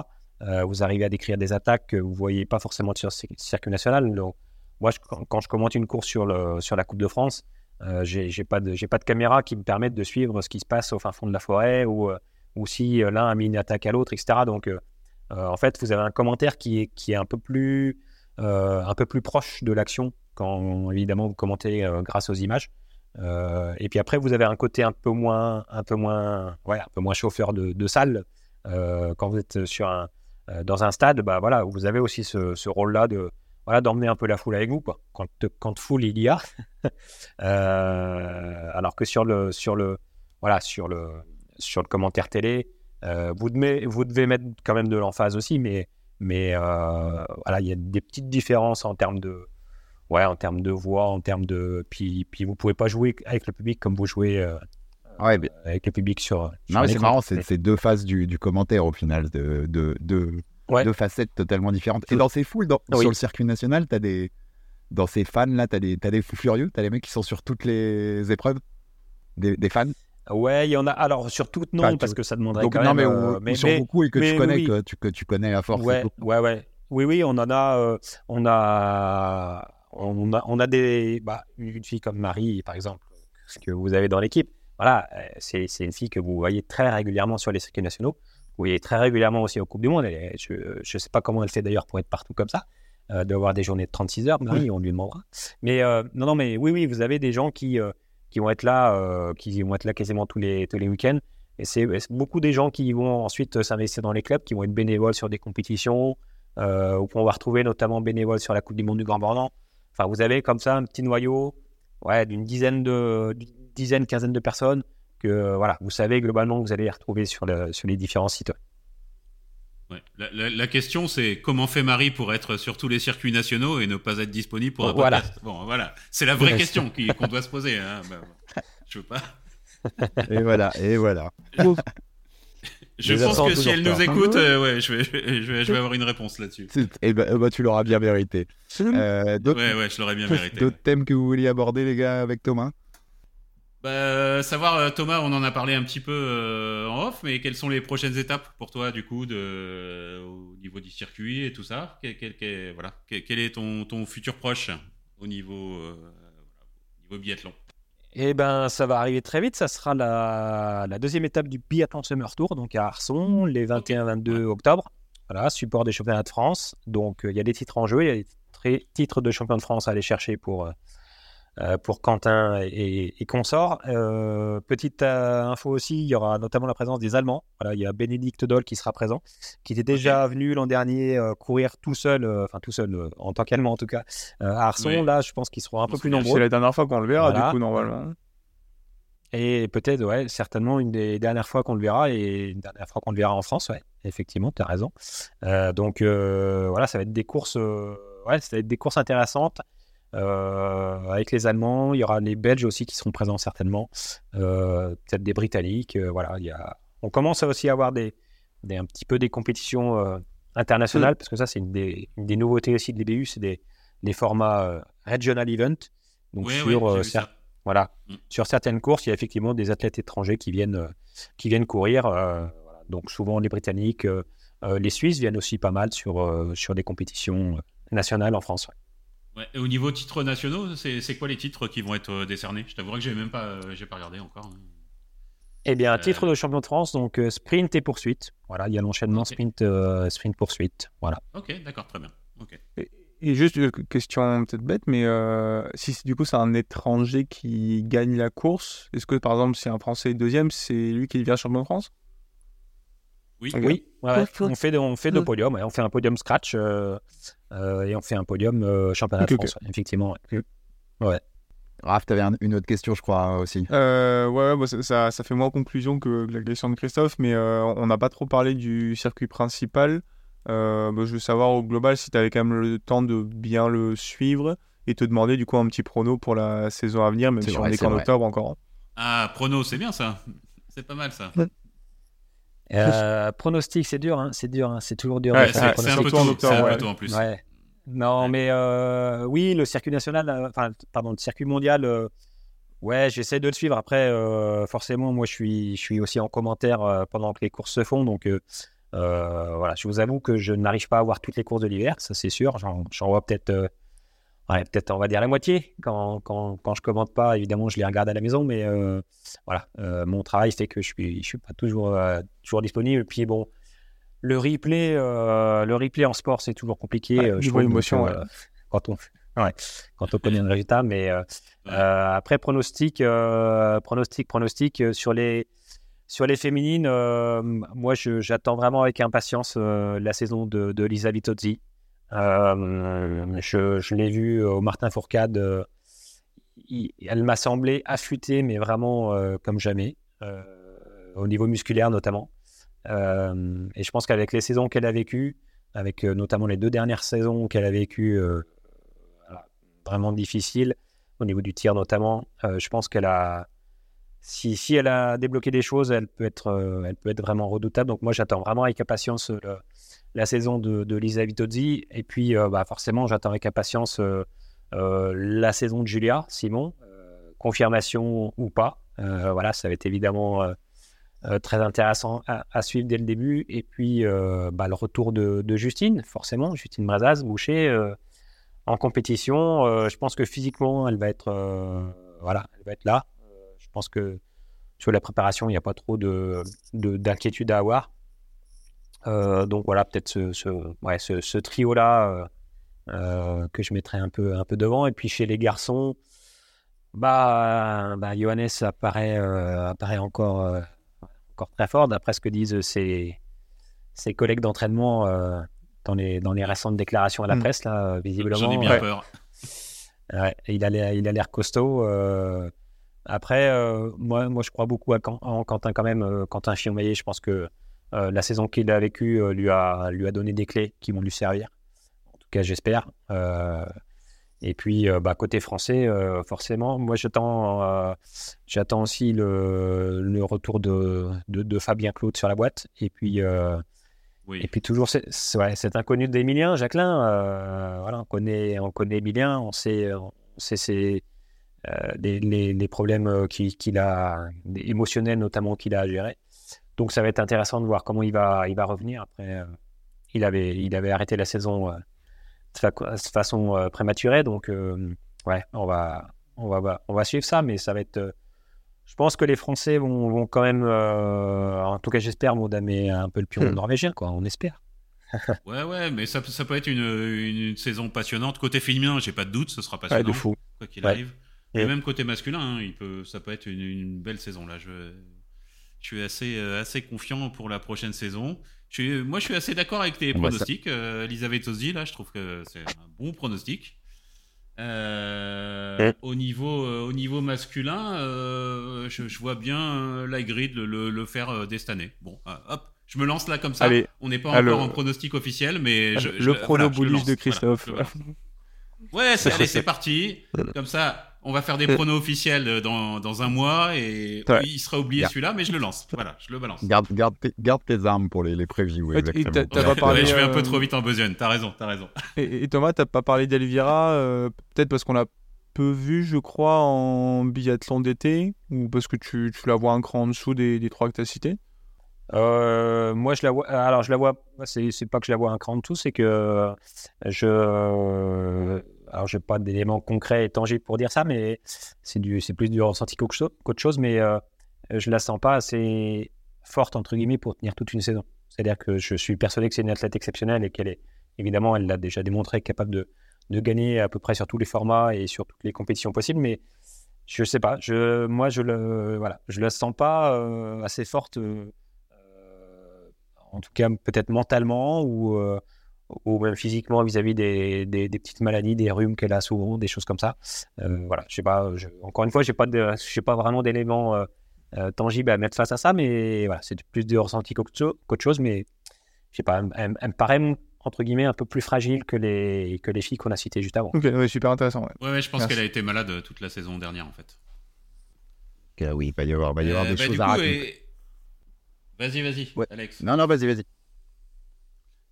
Speaker 4: Vous arrivez à décrire des attaques que vous voyez pas forcément sur le cir- circuit national. Donc, moi, quand je commente une course sur, le, sur la Coupe de France, euh, j'ai pas de, j'ai pas de caméra qui me permette de suivre ce qui se passe au fin fond de la forêt ou, euh, ou si euh, l'un a mis une attaque à l'autre, etc. Donc, euh, en fait, vous avez un commentaire qui est, qui est un peu plus un peu plus proche de l'action quand évidemment vous commentez grâce aux images. Et puis après, vous avez un côté un peu moins, un peu moins, ouais, un peu moins chauffeur de, salle quand vous êtes sur un, dans un stade. Bah voilà, vous avez aussi ce, ce rôle-là de voilà d'emmener un peu la foule avec vous, quoi. Quand, quand foule il y a. Euh, alors que sur le sur le voilà sur le sur le commentaire télé, euh, vous devez vous devez mettre quand même de l'emphase aussi, mais mais euh, voilà, il y a des petites différences en termes de, ouais, en termes de voix, en termes de, puis, puis vous pouvez pas jouer avec le public comme vous jouez
Speaker 1: Ouais, mais,
Speaker 4: avec le public sur.
Speaker 1: non, c'est marrant, c'est deux faces du, du commentaire au final, de, de, de-
Speaker 4: Ouais.
Speaker 1: deux facettes totalement différentes. Et dans ces foules, dans-
Speaker 4: Oui.
Speaker 1: sur le circuit national, t'as des, dans ces fans là, t'as des, des fous furieux, t'as les mecs qui sont sur toutes les épreuves, des, des fans?
Speaker 4: Ouais, il y en a. Alors sur toutes non,
Speaker 1: Enfin, tu-
Speaker 4: parce que ça demanderait
Speaker 1: Donc,
Speaker 4: quand
Speaker 1: non,
Speaker 4: même.
Speaker 1: mais,
Speaker 4: euh,
Speaker 1: ou- ou sur beaucoup et que
Speaker 4: mais
Speaker 1: tu connais,
Speaker 4: oui.
Speaker 1: Que, tu, que tu connais à force.
Speaker 4: Ouais, ouais, ouais. Oui, oui, on en a, euh, on a, on a, on a des, bah, une fille comme Marie, par exemple, ce que vous avez dans l'équipe. Voilà, euh, c'est, c'est une fille que vous voyez très régulièrement sur les circuits nationaux. Voyez très régulièrement aussi aux Coupes du Monde. Je ne sais pas comment elle fait d'ailleurs pour être partout comme ça, euh, d'avoir des journées de 36 heures. Marie, on lui demandera. Mais euh, non, non, mais oui, oui, vous avez des gens qui, euh, qui vont être là, euh, qui vont être là quasiment tous les, tous les week-ends. Et c'est beaucoup des gens qui vont ensuite s'investir dans les clubs, qui vont être bénévoles sur des compétitions, euh, où on va retrouver notamment bénévoles sur la Coupe du Monde du Grand Bornand. Enfin, vous avez comme ça un petit noyau ouais, d'une dizaine, de, dizaine, quinzaine de personnes que euh, voilà, vous savez globalement que vous allez les retrouver sur, le, sur les différents sites.
Speaker 2: Ouais. La, la- la question, c'est comment fait Marie pour être sur tous les circuits nationaux et ne pas être disponible pour un
Speaker 4: Voilà.
Speaker 2: podcast? Bon, voilà. C'est la vraie question qu'on doit se poser. hein. Bah, je veux pas.
Speaker 1: Et voilà, et voilà.
Speaker 2: Je
Speaker 1: Les
Speaker 2: pense que si elle nous écoute, euh, ouais, je vais, je, vais, je vais- je vais avoir une réponse là-dessus.
Speaker 1: Et ben, eh ben, tu l'auras bien mérité. Euh, D'autres
Speaker 2: Ouais, ouais, je l'aurais bien mérité.
Speaker 1: d'autres thèmes que vous vouliez aborder, les gars, avec Thomas?
Speaker 2: Bah, savoir, euh, Thomas, on en a parlé un petit peu euh, en off, mais quelles sont les prochaines étapes pour toi, du coup, de, au niveau du circuit et tout ça? Quel, quel- quel- voilà. quel, quel est ton, ton futur proche au niveau, euh, au niveau biathlon?
Speaker 4: Eh ben, ça va arriver très vite. Ça sera la, la deuxième étape du Biathlon Summer Tour, donc à Arson, les 21-22 octobre. Voilà, support des championnats de France. Donc, euh, il y a des titres en jeu. Il y a des titres de champion de France à aller chercher pour, euh, euh, pour Quentin et, et consorts. Euh, petite euh, info aussi, il y aura notamment la présence des Allemands. Voilà, il y a Bénédicte Doll qui sera présent, qui était déjà venu l'an dernier euh, courir tout seul, euh, enfin tout seul, euh, en tant qu'Allemand en tout cas, euh, à Arson.
Speaker 2: Oui.
Speaker 4: Là, je pense qu'ils seront un peu
Speaker 2: On
Speaker 4: plus nombreux.
Speaker 3: C'est la dernière fois qu'on le verra,
Speaker 4: Voilà.
Speaker 3: du coup, normalement.
Speaker 4: Et peut-être, ouais, certainement une des dernières fois qu'on le verra et une dernière fois qu'on le verra en France, ouais, effectivement, tu as raison. Euh, donc euh, voilà, ça va être des courses, euh, ouais, ça va être des courses intéressantes euh, avec les Allemands. Il y aura les Belges aussi qui seront présents certainement, euh, peut-être des Britanniques. euh, voilà, il y a... on commence à aussi avoir des, des- un petit peu des compétitions euh, internationales parce que ça, c'est une des, une des nouveautés aussi de l'IBU, c'est des, des formats euh, regional event. Donc sur euh, cer- voilà.
Speaker 2: Mm.
Speaker 4: Sur certaines courses, il y a effectivement des athlètes étrangers qui viennent, euh, qui viennent courir. euh, voilà. Donc souvent les Britanniques, euh, euh, les Suisses viennent aussi pas mal sur, euh, sur des compétitions euh, nationales en France. ouais.
Speaker 2: Ouais, et au niveau titres nationaux, c'est quoi les titres qui vont être euh, décernés? Je t'avouerai que j'ai même pas, euh, j'ai pas regardé encore. hein.
Speaker 4: Eh bien,
Speaker 2: Euh,
Speaker 4: titre de champion de France, donc euh, sprint et poursuite. Voilà, il y a l'enchaînement sprint, euh, sprint poursuite. Voilà.
Speaker 2: Ok, d'accord, très bien. Ok.
Speaker 3: Et juste une question peut-être bête, mais euh, si du coup c'est un étranger qui gagne la course, est-ce que par exemple si un Français est deuxième, c'est lui qui devient champion de France?
Speaker 2: Oui.
Speaker 3: Ok.
Speaker 4: Oui, ouais, ouais.
Speaker 1: Faut-
Speaker 4: on fait, de- on fait deux
Speaker 1: faut-
Speaker 4: podiums. ouais. On fait un podium scratch euh, euh, et on fait un podium euh, championnat
Speaker 3: Ok,
Speaker 4: de. France, ouais, effectivement. ouais.
Speaker 1: Raph, t'avais un- une autre question, je crois, aussi.
Speaker 3: Euh, ouais, bah, ça, ça, fait moins conclusion que, que la question de Christophe, mais euh, on n'a pas trop parlé du circuit principal. Euh, bah, je veux savoir au global si tu avais quand même le temps de bien le suivre et te demander du coup un petit prono pour la saison à venir, même si
Speaker 1: vrai,
Speaker 3: on est
Speaker 1: c'est
Speaker 3: qu'en octobre encore. hein.
Speaker 2: Ah, prono, c'est bien ça. C'est pas mal ça.
Speaker 4: Euh, pronostic, c'est dur, hein, c'est dur, hein, c'est toujours dur.
Speaker 3: Ouais,
Speaker 2: C'est un peu
Speaker 3: surtout en
Speaker 2: tôt,
Speaker 3: octobre,
Speaker 2: c'est un
Speaker 3: ouais.
Speaker 2: peu tôt en plus.
Speaker 4: Ouais. Non,
Speaker 2: Ouais.
Speaker 4: mais euh, oui, le circuit national, euh, enfin, pardon, le circuit mondial, euh, ouais, j'essaie de le suivre. Après, euh, forcément, moi, je suis, je suis aussi en commentaire euh, pendant que les courses se font. Donc, voilà, je vous avoue que je n'arrive pas à voir toutes les courses de l'hiver, ça c'est sûr. J'en j'en vois peut-être, euh, ouais, peut-être, on va dire la moitié. Quand, quand, quand je commente pas, évidemment, je les regarde à la maison, mais euh, voilà, euh, mon travail fait que je suis, je suis pas toujours, euh, toujours disponible. Puis bon. Le replay, euh, le replay en sport, c'est toujours compliqué.
Speaker 3: Ouais,
Speaker 4: euh, je trouve,
Speaker 3: émotion,
Speaker 4: euh, quand on, ouais, quand on connaît le résultat. Mais euh,
Speaker 2: Ouais.
Speaker 4: euh, après pronostic, euh, pronostic, pronostic euh, sur les sur les féminines. euh, moi, je- j'attends vraiment avec impatience euh, la saison de, de Lisa Vitozzi. Euh, je l'ai vue au Martin Fourcade. euh, elle m'a semblé affûtée, mais vraiment euh, comme jamais, euh, au niveau musculaire notamment. Euh, et je pense qu'avec les saisons qu'elle a vécues, avec euh, notamment les deux dernières saisons qu'elle a vécues, euh, vraiment difficiles, au niveau du tir notamment, euh, je pense qu'elle a, si, elle a débloqué des choses, elle peut être, euh, elle peut être vraiment redoutable. Donc moi, j'attends vraiment avec impatience euh, la saison de, Lisa Vitozzi. Et puis, euh, bah, forcément, j'attends avec impatience euh, euh, la saison de Julia Simon, confirmation ou pas. Voilà, ça va être évidemment très intéressant à, suivre dès le début. Et puis, bah, le retour de, Justine, forcément, Justine Brazaz, Boucher, en compétition. Je pense que physiquement, elle va être, là. Je pense que sur la préparation, il n'y a pas trop de- d'inquiétude à avoir. Euh, donc voilà, peut-être ce, ce, ouais, ce, ce trio-là euh, euh, que je mettrai un peu, un peu devant. Et puis chez les garçons, bah, bah Johannes apparaît, euh, apparaît encore, euh, encore très fort, d'après ce que disent ses, ses collègues d'entraînement euh, dans, les, dans les récentes déclarations à la
Speaker 3: Mm.
Speaker 4: presse, là, visiblement.
Speaker 2: J'en ai bien
Speaker 3: ouais.
Speaker 2: peur.
Speaker 4: Ouais, il a l'air, il a l'air costaud. euh. Après, euh, moi, moi, je crois beaucoup à Quentin quand même. Quentin Chiomayer, je pense que euh, la saison qu'il a vécue euh, lui, a, lui a donné des clés qui vont lui servir. En tout cas, j'espère. Euh, et puis, bah, côté français, forcément, moi, j'attends, j'attends aussi le, le retour de, de, de Fabien Claude sur la boîte. Et puis,
Speaker 2: Oui.
Speaker 4: et puis toujours c'est- c'est- ouais, cet inconnu d'Emilien, Jacqueline, euh, voilà, on connaît, on connaît Emilien, on sait, on sait ses, les, les- les problèmes qu'il qu'il a, émotionnels notamment qu'il a à gérer. Donc ça va être intéressant de voir comment il va, il va revenir. Après, euh, il, avait, il avait arrêté la saison euh, de fa- de façon euh, prématurée, donc ouais, on va, on, va, on va suivre ça, mais ça va être... je pense que les Français vont, vont quand même, en tout cas j'espère, vont damer un peu le pion
Speaker 3: Hmm.
Speaker 4: norvégien, quoi, on espère.
Speaker 2: Ouais, ouais, mais ça, ça peut être une, une, une saison passionnante. Côté féminin, j'ai pas de doute, ce sera passionnant.
Speaker 3: Ouais, de fou.
Speaker 2: Quoi qu'il
Speaker 4: Ouais.
Speaker 2: arrive. Et même côté masculin, hein, il peut, ça peut être une, une belle saison. Là, je, je suis assez, euh, assez confiant pour la prochaine saison. Je suis, moi, je suis assez d'accord avec tes
Speaker 1: bah,
Speaker 2: pronostics. Euh, Elisabeth Ozzi, là, je trouve que c'est un bon pronostic. Euh, au, niveau, euh, au niveau masculin, je, je vois bien euh, Ligrid le, le, le faire dès cette année. Bon, hop, je me lance là comme ça.
Speaker 3: Allez,
Speaker 2: On n'est pas encore en pronostic officiel, mais je, je-
Speaker 3: le
Speaker 2: voilà,
Speaker 3: prono
Speaker 2: je lance.
Speaker 3: de Christophe.
Speaker 2: Voilà, je le lance. Ouais, c'est parti. Comme ça, on va faire des pronos officiels euh, dans, dans un mois et
Speaker 3: Ouais.
Speaker 2: il sera oublié celui-là, mais je le lance. Voilà, je le balance.
Speaker 1: Garde, garde, tes, garde tes armes pour les, les previews,
Speaker 3: Ouais, et
Speaker 1: exactement.
Speaker 3: t'as- t'as
Speaker 2: Ouais,
Speaker 3: pas parlé,
Speaker 2: ouais, je vais un
Speaker 3: euh,
Speaker 2: peu trop vite en besogne. T'as raison, t'as raison.
Speaker 3: Et, et Thomas, t'as pas parlé d'Elvira, euh, peut-être parce qu'on l'a peu vu, je crois, en biathlon d'été, ou parce que tu, tu la vois un cran en dessous des, des trois que tu as cités
Speaker 4: Euh, moi, je la vois. Alors, je la vois. C'est, c'est pas que je la vois un cran en dessous, c'est que je. Alors, j'ai pas d'éléments concrets et tangibles pour dire ça, mais c'est plus du ressenti qu'autre cho- qu'autre chose. Mais euh, je la sens pas assez forte entre guillemets pour tenir toute une saison. C'est-à-dire que je suis persuadé que c'est une athlète exceptionnelle et qu'elle est évidemment, elle l'a déjà démontré, capable de, gagner à peu près sur tous les formats et sur toutes les compétitions possibles. Mais je sais pas. Je, moi, je je la sens pas euh, assez forte. euh, en tout cas, peut-être mentalement ou, ou même physiquement vis-à-vis des, des- des petites maladies, des rhumes qu'elle a souvent, des choses comme ça. Euh, voilà, je sais pas. je- encore une fois, j'ai pas de, j'ai pas vraiment d'éléments euh, euh, tangibles à mettre face à ça, mais voilà, c'est plus de ressenti qu'autre cho- qu'autre chose. Mais je sais pas, elle, elle- elle me paraît entre guillemets un peu plus fragile que les que les filles qu'on a citées juste avant.
Speaker 3: Ok, ouais, super intéressant. ouais.
Speaker 2: Ouais, ouais, je pense qu'elle a été malade toute la saison dernière en fait.
Speaker 1: Oui, il va y avoir, va y avoir
Speaker 2: Euh,
Speaker 1: des
Speaker 2: bah,
Speaker 1: choses à raconter.
Speaker 2: et- Vas-y, vas-y,
Speaker 1: Ouais.
Speaker 2: Alex.
Speaker 1: Non, non, vas-y, vas-y.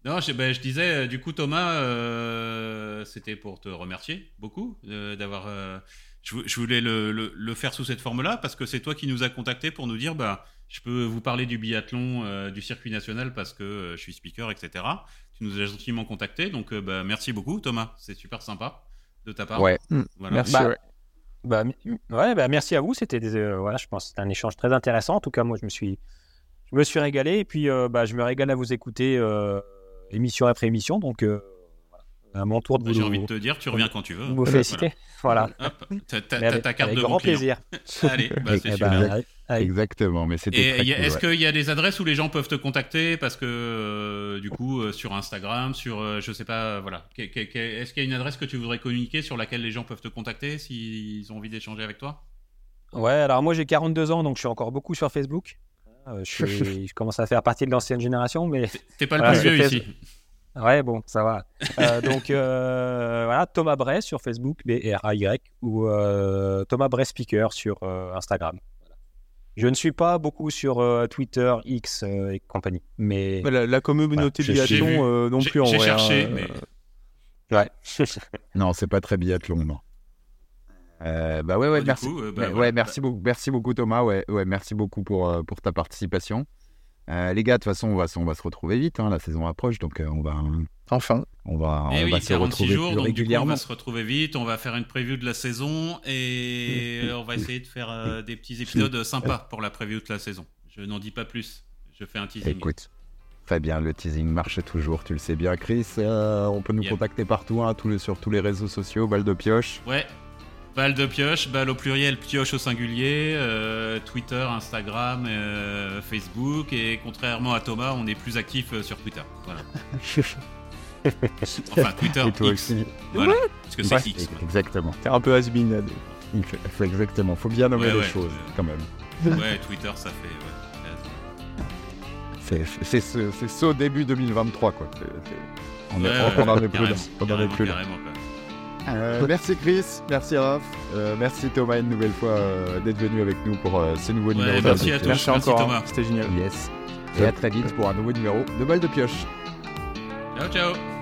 Speaker 2: Non, je, je disais, euh, du coup, Thomas, euh, c'était pour te remercier beaucoup euh, d'avoir. euh, je, vou- je voulais le, le- le faire sous cette forme-là parce que c'est toi qui nous as contactés pour nous dire, bah, je peux vous parler du biathlon, euh, du circuit national parce que euh, je suis speaker, etc. Tu nous as gentiment contactés, donc euh, bah, merci beaucoup, Thomas. C'est super sympa de ta part.
Speaker 1: Ouais.
Speaker 2: Voilà.
Speaker 3: Merci.
Speaker 4: Bah,
Speaker 3: ouais.
Speaker 4: Bah, ouais, bah, merci à vous. C'était des, euh, voilà, je pense c'était un échange très intéressant. En tout cas, moi, je me suis, je me suis régalé. Et puis, euh, bah, je me régale à vous écouter euh, émission après émission. Donc, euh, à mon tour de
Speaker 2: Bah,
Speaker 4: vous,
Speaker 2: J'ai envie de te dire, tu reviens quand tu veux.
Speaker 4: vous féliciter. Voilà.
Speaker 2: Hop, t'as ta carte
Speaker 4: avec
Speaker 2: de
Speaker 4: grand plaisir.
Speaker 2: Allez, bah, c'est
Speaker 4: Eh
Speaker 2: super.
Speaker 4: ben, avec-
Speaker 1: Exactement, mais c'était
Speaker 2: Et
Speaker 1: très
Speaker 2: y a-
Speaker 1: cool,
Speaker 2: est-ce
Speaker 1: ouais.
Speaker 2: qu'il y a des adresses où les gens peuvent te contacter parce que euh, du coup euh, sur Instagram, sur euh, je sais pas, voilà. Est-ce qu'il y a une adresse que tu voudrais communiquer sur laquelle les gens peuvent te contacter s'ils ont envie d'échanger avec toi?
Speaker 4: Ouais, alors moi j'ai 42 ans, donc je suis encore beaucoup sur Facebook. Euh, je, suis- je commence à faire partie de l'ancienne génération, mais
Speaker 2: T'es pas le
Speaker 4: Voilà,
Speaker 2: plus vieux
Speaker 4: fais-
Speaker 2: ici.
Speaker 4: Ouais, bon, ça va. Euh, donc, euh, voilà, Thomas Bray sur Facebook, B-R-A-Y, ou euh, Thomas Bray Speaker sur euh, Instagram. Voilà. Je ne suis pas beaucoup sur euh, Twitter, X euh, et compagnie, mais
Speaker 3: Mais La, la communauté
Speaker 4: Voilà, j'ai-
Speaker 2: j'ai
Speaker 3: biathlon euh, non
Speaker 2: J'ai
Speaker 3: plus en
Speaker 2: j'ai
Speaker 3: vrai.
Speaker 2: cherché,
Speaker 3: hein,
Speaker 2: mais
Speaker 3: euh,
Speaker 4: ouais.
Speaker 1: Non, c'est pas très biathlon, non. Euh, bah ouais, ouais,
Speaker 2: du
Speaker 1: merci.
Speaker 2: coup, euh, bah,
Speaker 1: Ouais,
Speaker 2: voilà.
Speaker 1: merci beaucoup, merci beaucoup Thomas. Ouais, ouais, merci beaucoup pour, euh, pour ta participation. Euh, les gars, de toute façon, on va, se- on va se retrouver vite. hein, la saison approche, donc euh, on va,
Speaker 3: Enfin.
Speaker 1: on va,
Speaker 2: Eh
Speaker 1: on
Speaker 2: oui,
Speaker 1: va se
Speaker 2: 46
Speaker 1: retrouver
Speaker 2: jours,
Speaker 1: plus
Speaker 2: donc du coup, on
Speaker 1: régulièrement.
Speaker 2: va se retrouver vite, on va faire une preview de la saison et on va essayer de faire euh, des petits épisodes sympas pour la preview de la saison. Je n'en dis pas plus, je fais un teasing.
Speaker 1: Écoute, très bien, le teasing marche toujours, tu le sais bien, Chris. euh, on peut nous
Speaker 2: Yep.
Speaker 1: contacter partout, hein, sur tous les réseaux sociaux, balle de pioche.
Speaker 2: Ouais, balle de pioche, balle au pluriel, pioche au singulier, euh, Twitter, Instagram, euh, Facebook et contrairement à Thomas, on est plus actif euh, sur Twitter. Voilà. Enfin, Twitter,
Speaker 1: Et toi
Speaker 2: X.
Speaker 1: aussi.
Speaker 2: Voilà, parce que c'est
Speaker 3: Ouais.
Speaker 2: X.
Speaker 1: Exactement.
Speaker 3: T'es un peu has-been. là, de-
Speaker 1: Il faut exactement. Faut bien nommer
Speaker 2: Ouais,
Speaker 1: les
Speaker 2: ouais.
Speaker 1: choses, quand même.
Speaker 2: Ouais, Twitter, ça fait. ouais.
Speaker 1: C'est ce, ce début 2023, quoi. On, est-
Speaker 2: Ouais,
Speaker 1: on en est plus là. Euh, merci Chris, merci Raph, euh, merci Thomas une nouvelle fois euh, d'être venu avec nous pour euh, ce nouveau
Speaker 2: Ouais,
Speaker 1: numéro de
Speaker 2: merci à tous.
Speaker 3: Merci
Speaker 2: merci
Speaker 3: encore.
Speaker 2: Thomas.
Speaker 3: hein, C'était génial.
Speaker 1: Yes. Et à très vite pour un nouveau numéro de Balle de Pioche.
Speaker 2: Ciao, ciao.